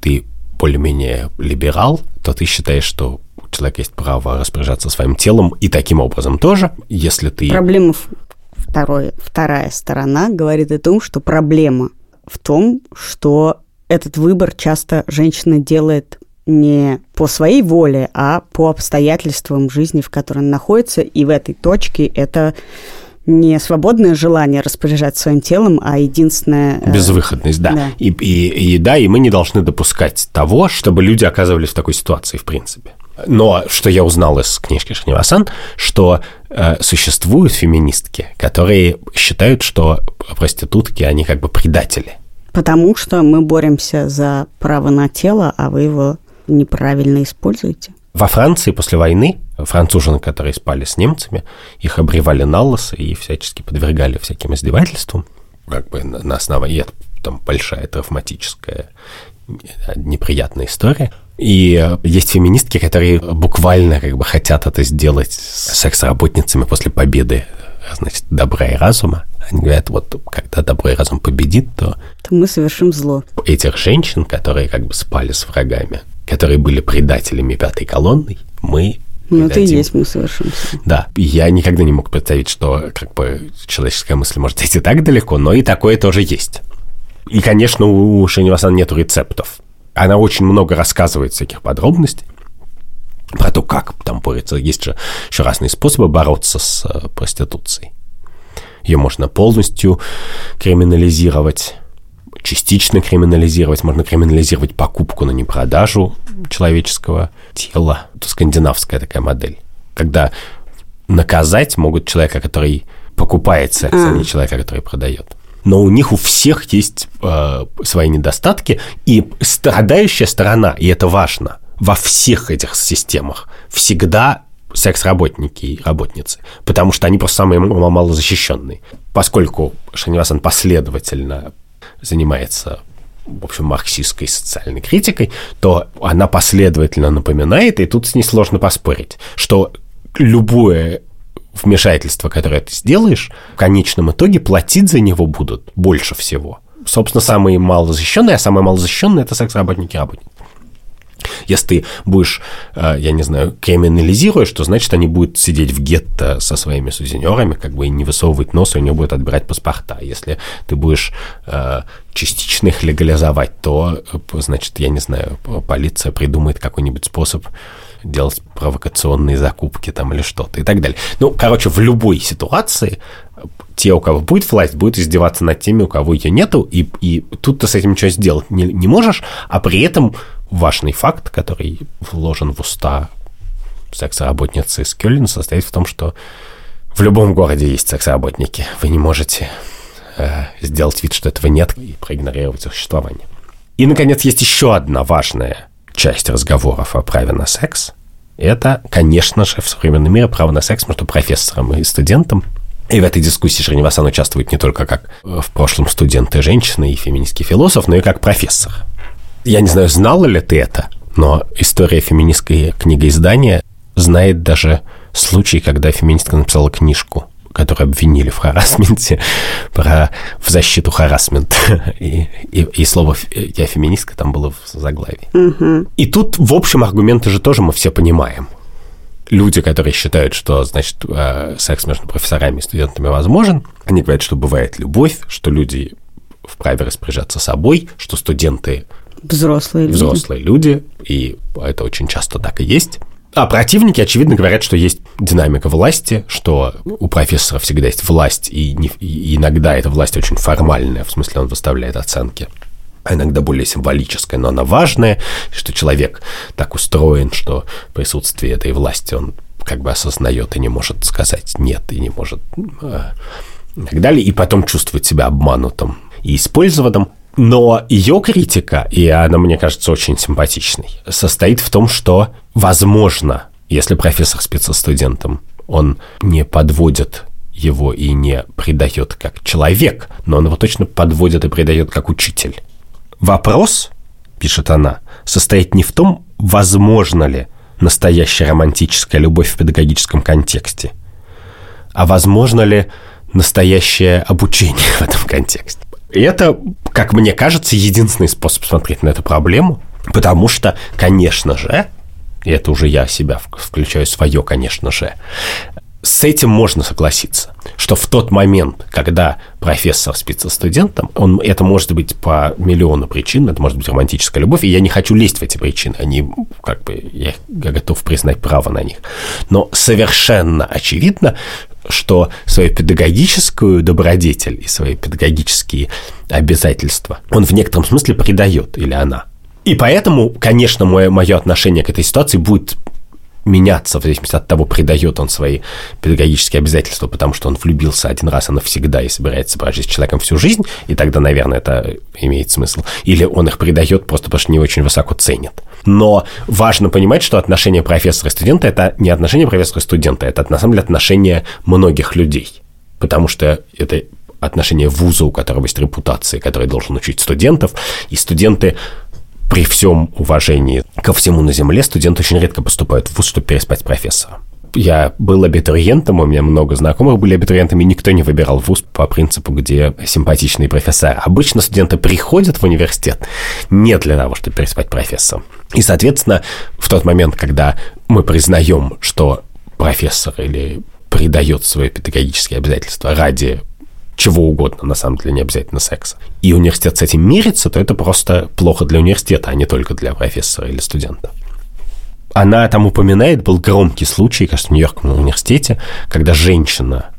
ты более-менее либерал, то ты считаешь, что у человека есть право распоряжаться своим телом и таким образом тоже. Если ты... Проблема в- второй, вторая сторона говорит о том, что проблема в том, что этот выбор часто женщина делает не по своей воле, а по обстоятельствам жизни, в которой она находится, и в этой точке это не свободное желание распоряжаться своим телом, а единственное... э, Безвыходность, да. Да. И, и, и да, и мы не должны допускать того, чтобы люди оказывались в такой ситуации, в принципе. Но что я узнал из книжки Шринивасан, что э, существуют феминистки, которые считают, что проститутки, они как бы предатели. Потому что мы боремся за право на тело, а вы его неправильно используете. Во Франции после войны француженок, которые спали с немцами, их обревали на лысо и всячески подвергали всяким издевательствам. Как бы на, на основании, это там большая травматическая неприятная история. И э, есть феминистки, которые буквально как бы хотят это сделать с секс-работницами после победы, значит, добра и разума. Они говорят, вот когда добро и разум победит, то То мы совершим зло. этих женщин, которые как бы спали с врагами, которые были предателями пятой колонны, мы Ну, это и есть мы совершим. Да, я никогда не мог представить, что как бы человеческая мысль может идти так далеко, но и такое тоже есть. И, конечно, у Шеневасан нет рецептов. Она очень много рассказывает всяких подробностей про то, как там борется. Есть же еще разные способы бороться с э, проституцией. Ее можно полностью криминализировать, частично криминализировать, можно криминализировать покупку, но не продажу человеческого тела. Это скандинавская такая модель. Когда наказать могут человека, который покупает секс, а, не человека, который продает. Но у них у всех есть э, свои недостатки, и страдающая сторона, и это важно, во всех этих системах всегда секс-работники и работницы, потому что они просто самые малозащищенные. Поскольку Шанивасан последовательно занимается в общем, марксистской социальной критикой, то она последовательно напоминает, и тут с ней сложно поспорить, что любое вмешательство, которое ты сделаешь, в конечном итоге платить за него будут больше всего. Собственно, самые малозащищенные, а самые малозащищенные – это секс-работники и работницы. Если ты будешь, э, я не знаю, криминализируешь, то значит они будут сидеть в гетто со своими сузенерами, как бы и не высовывать нос, и у него будет отбирать паспорта. Если ты будешь э, частично их легализовать, то, э, значит, я не знаю, полиция придумает какой-нибудь способ делать провокационные закупки там или что-то и так далее. Ну, короче, в любой ситуации те, у кого будет власть, будут издеваться над теми, у кого ее нету, и, и тут ты с этим ничего сделать не, не можешь, а при этом важный факт, который вложен в уста секс-работницы из Кёльна, состоит в том, что в любом городе есть секс-работники. Вы не можете э, сделать вид, что этого нет, и проигнорировать существование. И, наконец, есть еще одна важная часть разговоров о праве на секс. Это, конечно же, в современном мире право на секс между профессором и студентом. И в этой дискуссии Шринивасан участвует не только как в прошлом студент и женщина, и феминистский философ, но и как профессор. Я не знаю, знала ли ты это, но история феминистской книгоиздания знает даже случай, когда феминистка написала книжку, которую обвинили в харасменте, про в защиту харасмента. (laughs) И, и, и слово «я феминистка» там было в заглавии. Угу. И тут, в общем, аргументы же тоже мы все понимаем. Люди, которые считают, что, значит, э, секс между профессорами и студентами возможен, они говорят, что бывает любовь, что люди вправе распоряжаться собой, что студенты Взрослые люди. Взрослые люди, и это очень часто так и есть. А противники, очевидно, говорят, что есть динамика власти, что у профессора всегда есть власть, и, не, и иногда эта власть очень формальная, в смысле он выставляет оценки, а иногда более символическая, но она важная, что человек так устроен, что в присутствии этой власти он как бы осознает и не может сказать нет, и не может а, и так далее, и потом чувствует себя обманутым и использованным. Но ее критика, и она, мне кажется, очень симпатичной, состоит в том, что, возможно, если профессор спит со студентом, он не подводит его и не предает как человек, но он его точно подводит и предает как учитель. Вопрос, пишет она, состоит не в том, возможно ли настоящая романтическая любовь в педагогическом контексте, а возможно ли настоящее обучение (laughs) в этом контексте. И это, как мне кажется, единственный способ смотреть на эту проблему, потому что, конечно же, и это уже я себя включаю свое, конечно же, с этим можно согласиться, что в тот момент, когда профессор спит со студентом, он, это может быть по миллиону причин, это может быть романтическая любовь, и я не хочу лезть в эти причины, они, как бы, я, я готов признать право на них. Но совершенно очевидно, что свою педагогическую добродетель и свои педагогические обязательства он в некотором смысле предает, или она. И поэтому, конечно, мое, мое отношение к этой ситуации будет меняться в зависимости от того, придает он свои педагогические обязательства, потому что он влюбился один раз и навсегда и собирается прожить с человеком всю жизнь, и тогда, наверное, это имеет смысл. Или он их придает просто потому, что не очень высоко ценит. Но важно понимать, что отношения профессора и студента – это не отношения профессора и студента, это на самом деле отношения многих людей. Потому что это отношение вуза, у которого есть репутация, который должен учить студентов, и студенты при всем уважении ко всему на Земле, студенты очень редко поступают в ВУЗ, чтобы переспать профессора. Я был абитуриентом, у меня много знакомых были абитуриентами, никто не выбирал вуз по принципу, где симпатичные профессора. Обычно студенты приходят в университет не для того, чтобы переспать профессора. И, соответственно, в тот момент, когда мы признаем, что профессор или придает свои педагогические обязательства ради чего угодно, на самом деле, не обязательно секса, и университет с этим мирится, то это просто плохо для университета, а не только для профессора или студента. Она там упоминает, был громкий случай, кажется, в Нью-Йоркском университете, когда женщина,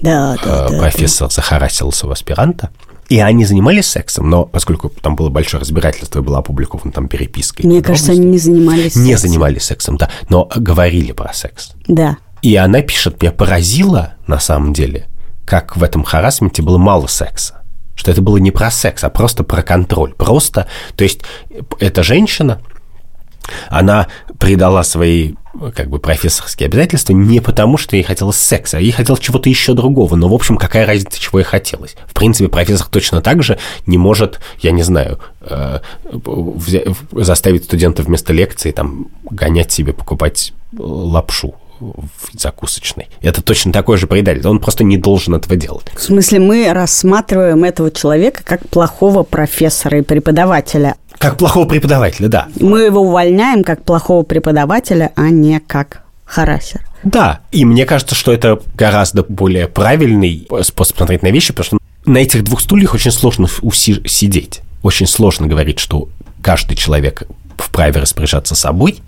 да, да, э, профессор, да. захарасила своего аспиранта, и они занимались сексом, но поскольку там было большое разбирательство и была опубликована там переписка. Мне кажется, они не занимались Не сексом. занимались сексом, да, но говорили про секс. Да. И она пишет, меня поразило, на самом деле, как в этом харасменте было мало секса. Что это было не про секс, а просто про контроль. Просто, то есть, эта женщина Она предала свои как бы профессорские обязательства не потому, что ей хотелось секса, а ей хотелось чего-то еще другого. Но, в общем, какая разница, чего ей хотелось? В принципе, профессор точно так же не может, я не знаю, э, заставить студента вместо лекции там гонять себе, покупать лапшу в закусочной. Это точно такой же предатель. Он просто не должен этого делать. В смысле, мы рассматриваем этого человека как плохого профессора и преподавателя. Как плохого преподавателя, да. Мы его увольняем как плохого преподавателя, а не как харасер. Да, и мне кажется, что это гораздо более правильный способ смотреть на вещи, потому что на этих двух стульях очень сложно сидеть. Очень сложно говорить, что каждый человек вправе распоряжаться собой,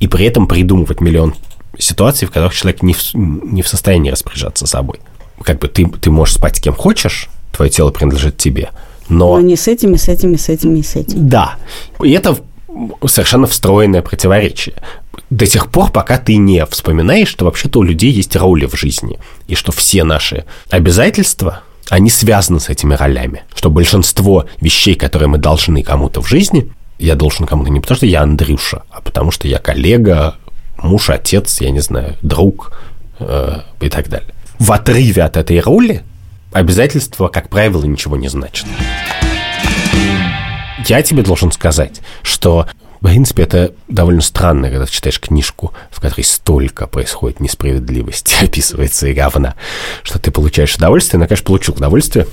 и при этом придумывать миллион ситуаций, в которых человек не в, не в состоянии распоряжаться собой. Как бы ты, ты можешь спать с кем хочешь, твое тело принадлежит тебе, но... Но не с этими, с этими, с этими, с этими. Да. И это совершенно встроенное противоречие. До тех пор, пока ты не вспоминаешь, что вообще-то у людей есть роли в жизни, и что все наши обязательства, они связаны с этими ролями, что большинство вещей, которые мы должны кому-то в жизни, я должен кому-то не потому, что я Андрюша, а потому что я коллега, муж, отец, я не знаю, друг э, и так далее. В отрыве от этой роли обязательства, как правило, ничего не значат. Я тебе должен сказать, что в принципе, это довольно странно, когда ты читаешь книжку, в которой столько происходит несправедливости, (laughs) описывается и говна, что ты получаешь удовольствие. Но, конечно, получил удовольствие,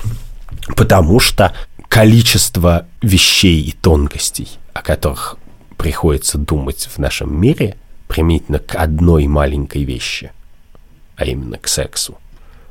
потому что количество вещей и тонкостей, о которых приходится думать в нашем мире, применительно к одной маленькой вещи, а именно к сексу.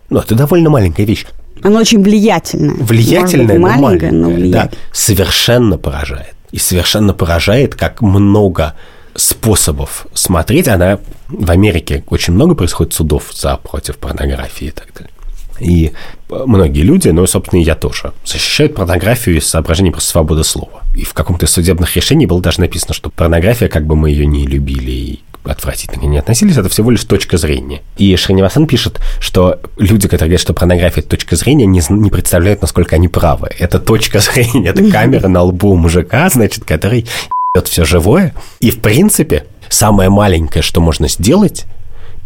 Ну, это довольно маленькая вещь. Она очень влиятельная. Влиятельная, быть, маленькая, но влиятельная. Да, совершенно поражает. И совершенно поражает, как много способов смотреть. Она в Америке очень много происходит судов за против порнографии и так далее. И многие люди, ну, собственно, и я тоже, защищают порнографию из соображений просто свободы слова. И в каком-то судебных решений было даже написано, что порнография, как бы мы ее не любили и отвратительно не относились, это всего лишь точка зрения. И Шринивасан пишет, что люди, которые говорят, что порнография – это точка зрения, не, не представляют, насколько они правы. Это точка (laughs) зрения, это камера на лбу мужика, значит, который ебет все живое. И, в принципе, самое маленькое, что можно сделать,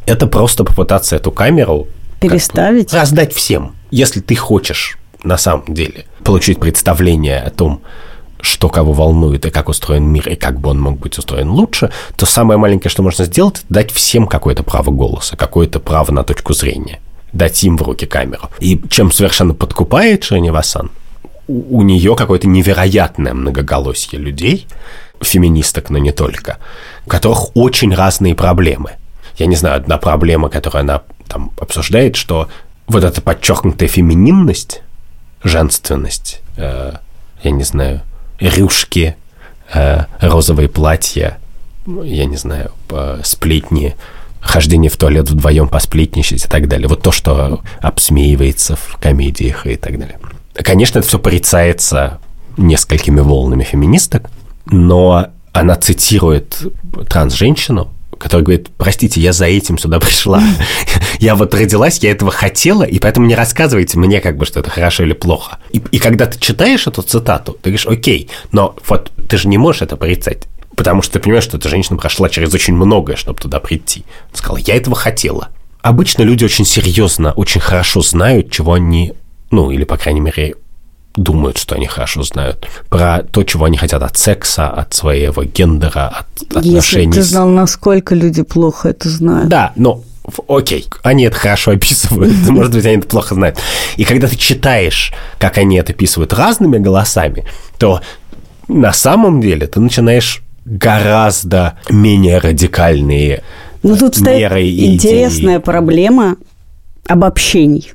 это просто попытаться эту камеру переставить, раздать всем. Если ты хочешь на самом деле получить представление о том, что кого волнует и как устроен мир, и как бы он мог быть устроен лучше, то самое маленькое, что можно сделать, дать всем какое-то право голоса, какое-то право на точку зрения, дать им в руки камеру. И чем совершенно подкупает Шринивасан, у, у нее какое-то невероятное многоголосие людей, феминисток, но не только, у которых очень разные проблемы. Я не знаю, одна проблема, которую она там обсуждает, что вот эта подчеркнутая фемининность, женственность, э, я не знаю, рюшки, э, розовые платья, я не знаю, сплетни, хождение в туалет вдвоем посплетничать и так далее. Вот то, что обсмеивается в комедиях и так далее. Конечно, это все порицается несколькими волнами феминисток, но она цитирует транс-женщину, который говорит, простите, я за этим сюда пришла. (laughs) Я вот родилась, я этого хотела, и поэтому не рассказывайте мне, как бы, что это хорошо или плохо. И, и когда ты читаешь эту цитату, ты говоришь, окей, но вот ты же не можешь это порицать. Потому что ты понимаешь, что эта женщина прошла через очень многое, чтобы туда прийти. Она сказала, я этого хотела. Обычно люди очень серьезно, очень хорошо знают, чего они, ну, или, по крайней мере, думают, что они хорошо знают, про то, чего они хотят от секса, от своего гендера, от отношений. Если ты знал, насколько люди плохо это знают. Да, но окей, они это хорошо описывают, (laughs) может быть, они это плохо знают. И когда ты читаешь, как они это описывают разными голосами, то на самом деле ты начинаешь гораздо менее радикальные ну, тут меры и интересная идеи. проблема обобщений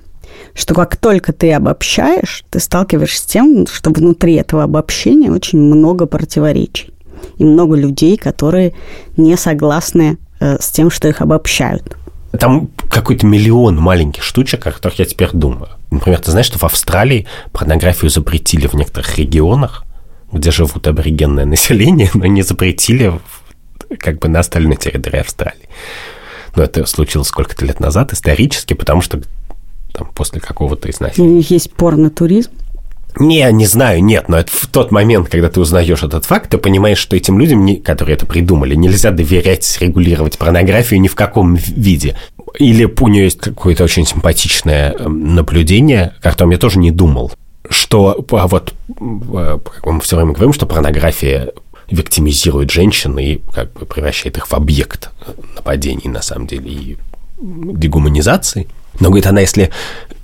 что как только ты обобщаешь, ты сталкиваешься с тем, что внутри этого обобщения очень много противоречий. И много людей, которые не согласны э, с тем, что их обобщают. Там какой-то миллион маленьких штучек, о которых я теперь думаю. Например, ты знаешь, что в Австралии порнографию запретили в некоторых регионах, где живут аборигенное население, но не запретили как бы на остальной территории Австралии. Но это случилось сколько-то лет назад исторически, потому что там, после какого-то изнасилия. Есть порно-туризм? Не, не знаю, нет, но это в тот момент, когда ты узнаешь этот факт, ты понимаешь, что этим людям, не, которые это придумали, нельзя доверять регулировать порнографию ни в каком виде. Или у нее есть какое-то очень симпатичное эм, наблюдение, о котором я тоже не думал, что а вот э, как мы все время говорим, что порнография виктимизирует женщин и как бы превращает их в объект нападений, на самом деле, и дегуманизации. Но, говорит она, если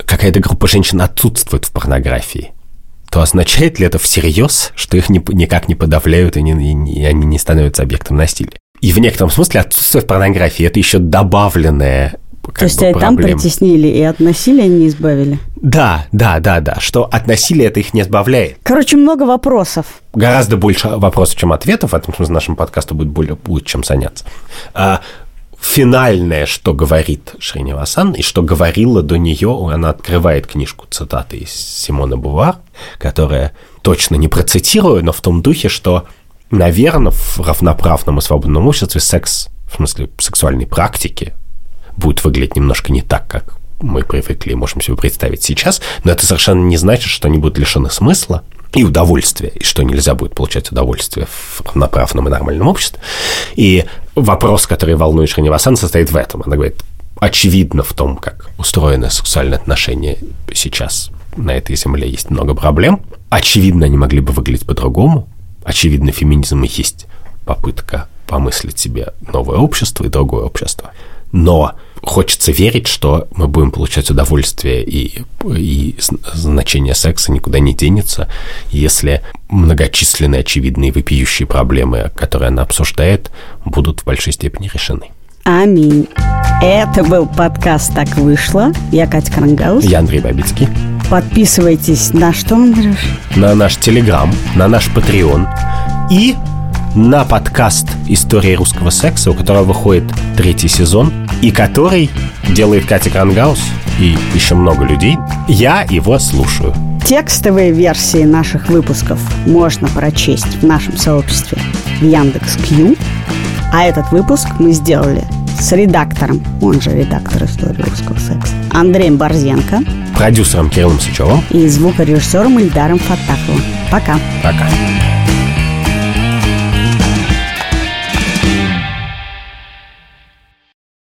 какая-то группа женщин отсутствует в порнографии, то означает ли это всерьез, что их ни, никак не подавляют и, не, и они не становятся объектом насилия? И в некотором смысле отсутствие в порнографии – это еще добавленное то есть тебя там притеснили и от насилия не избавили? Да, да, да, да, что от насилия это их не избавляет. Короче, много вопросов. Гораздо больше вопросов, чем ответов, в этом смысле нашему подкасту будет более будет чем заняться. А, финальное, что говорит Шриневасан, и что говорила до нее, она открывает книжку цитаты из Симона Бувар, которая точно не процитирую, но в том духе, что, наверное, в равноправном и свободном обществе секс, в смысле сексуальной практики, будет выглядеть немножко не так, как мы привыкли и можем себе представить сейчас, но это совершенно не значит, что они будут лишены смысла и удовольствия, и что нельзя будет получать удовольствие в равноправном и нормальном обществе. И вопрос, который волнует Шриневасан, состоит в этом. Она говорит, очевидно в том, как устроены сексуальные отношения сейчас на этой земле есть много проблем. Очевидно, они могли бы выглядеть по-другому. Очевидно, феминизм и есть попытка помыслить себе новое общество и другое общество. Но хочется верить, что мы будем получать удовольствие и, и значение секса никуда не денется, если многочисленные очевидные вопиющие проблемы, которые она обсуждает, будут в большой степени решены. Аминь. Это был подкаст «Так вышло». Я Катя Крангаус. Я Андрей Бабицкий. Подписывайтесь на что, Андрюш? На наш Телеграм, на наш Patreon и на подкаст «История русского секса», у которого выходит третий сезон, и который делает Катя Крангаус и еще много людей. Я его слушаю. Текстовые версии наших выпусков можно прочесть в нашем сообществе в Яндекс.Кью. А этот выпуск мы сделали с редактором, он же редактор истории русского секса, Андреем Борзенко, продюсером Кириллом Сычевым и звукорежиссером Ильдаром Фатаховым. Пока. Пока.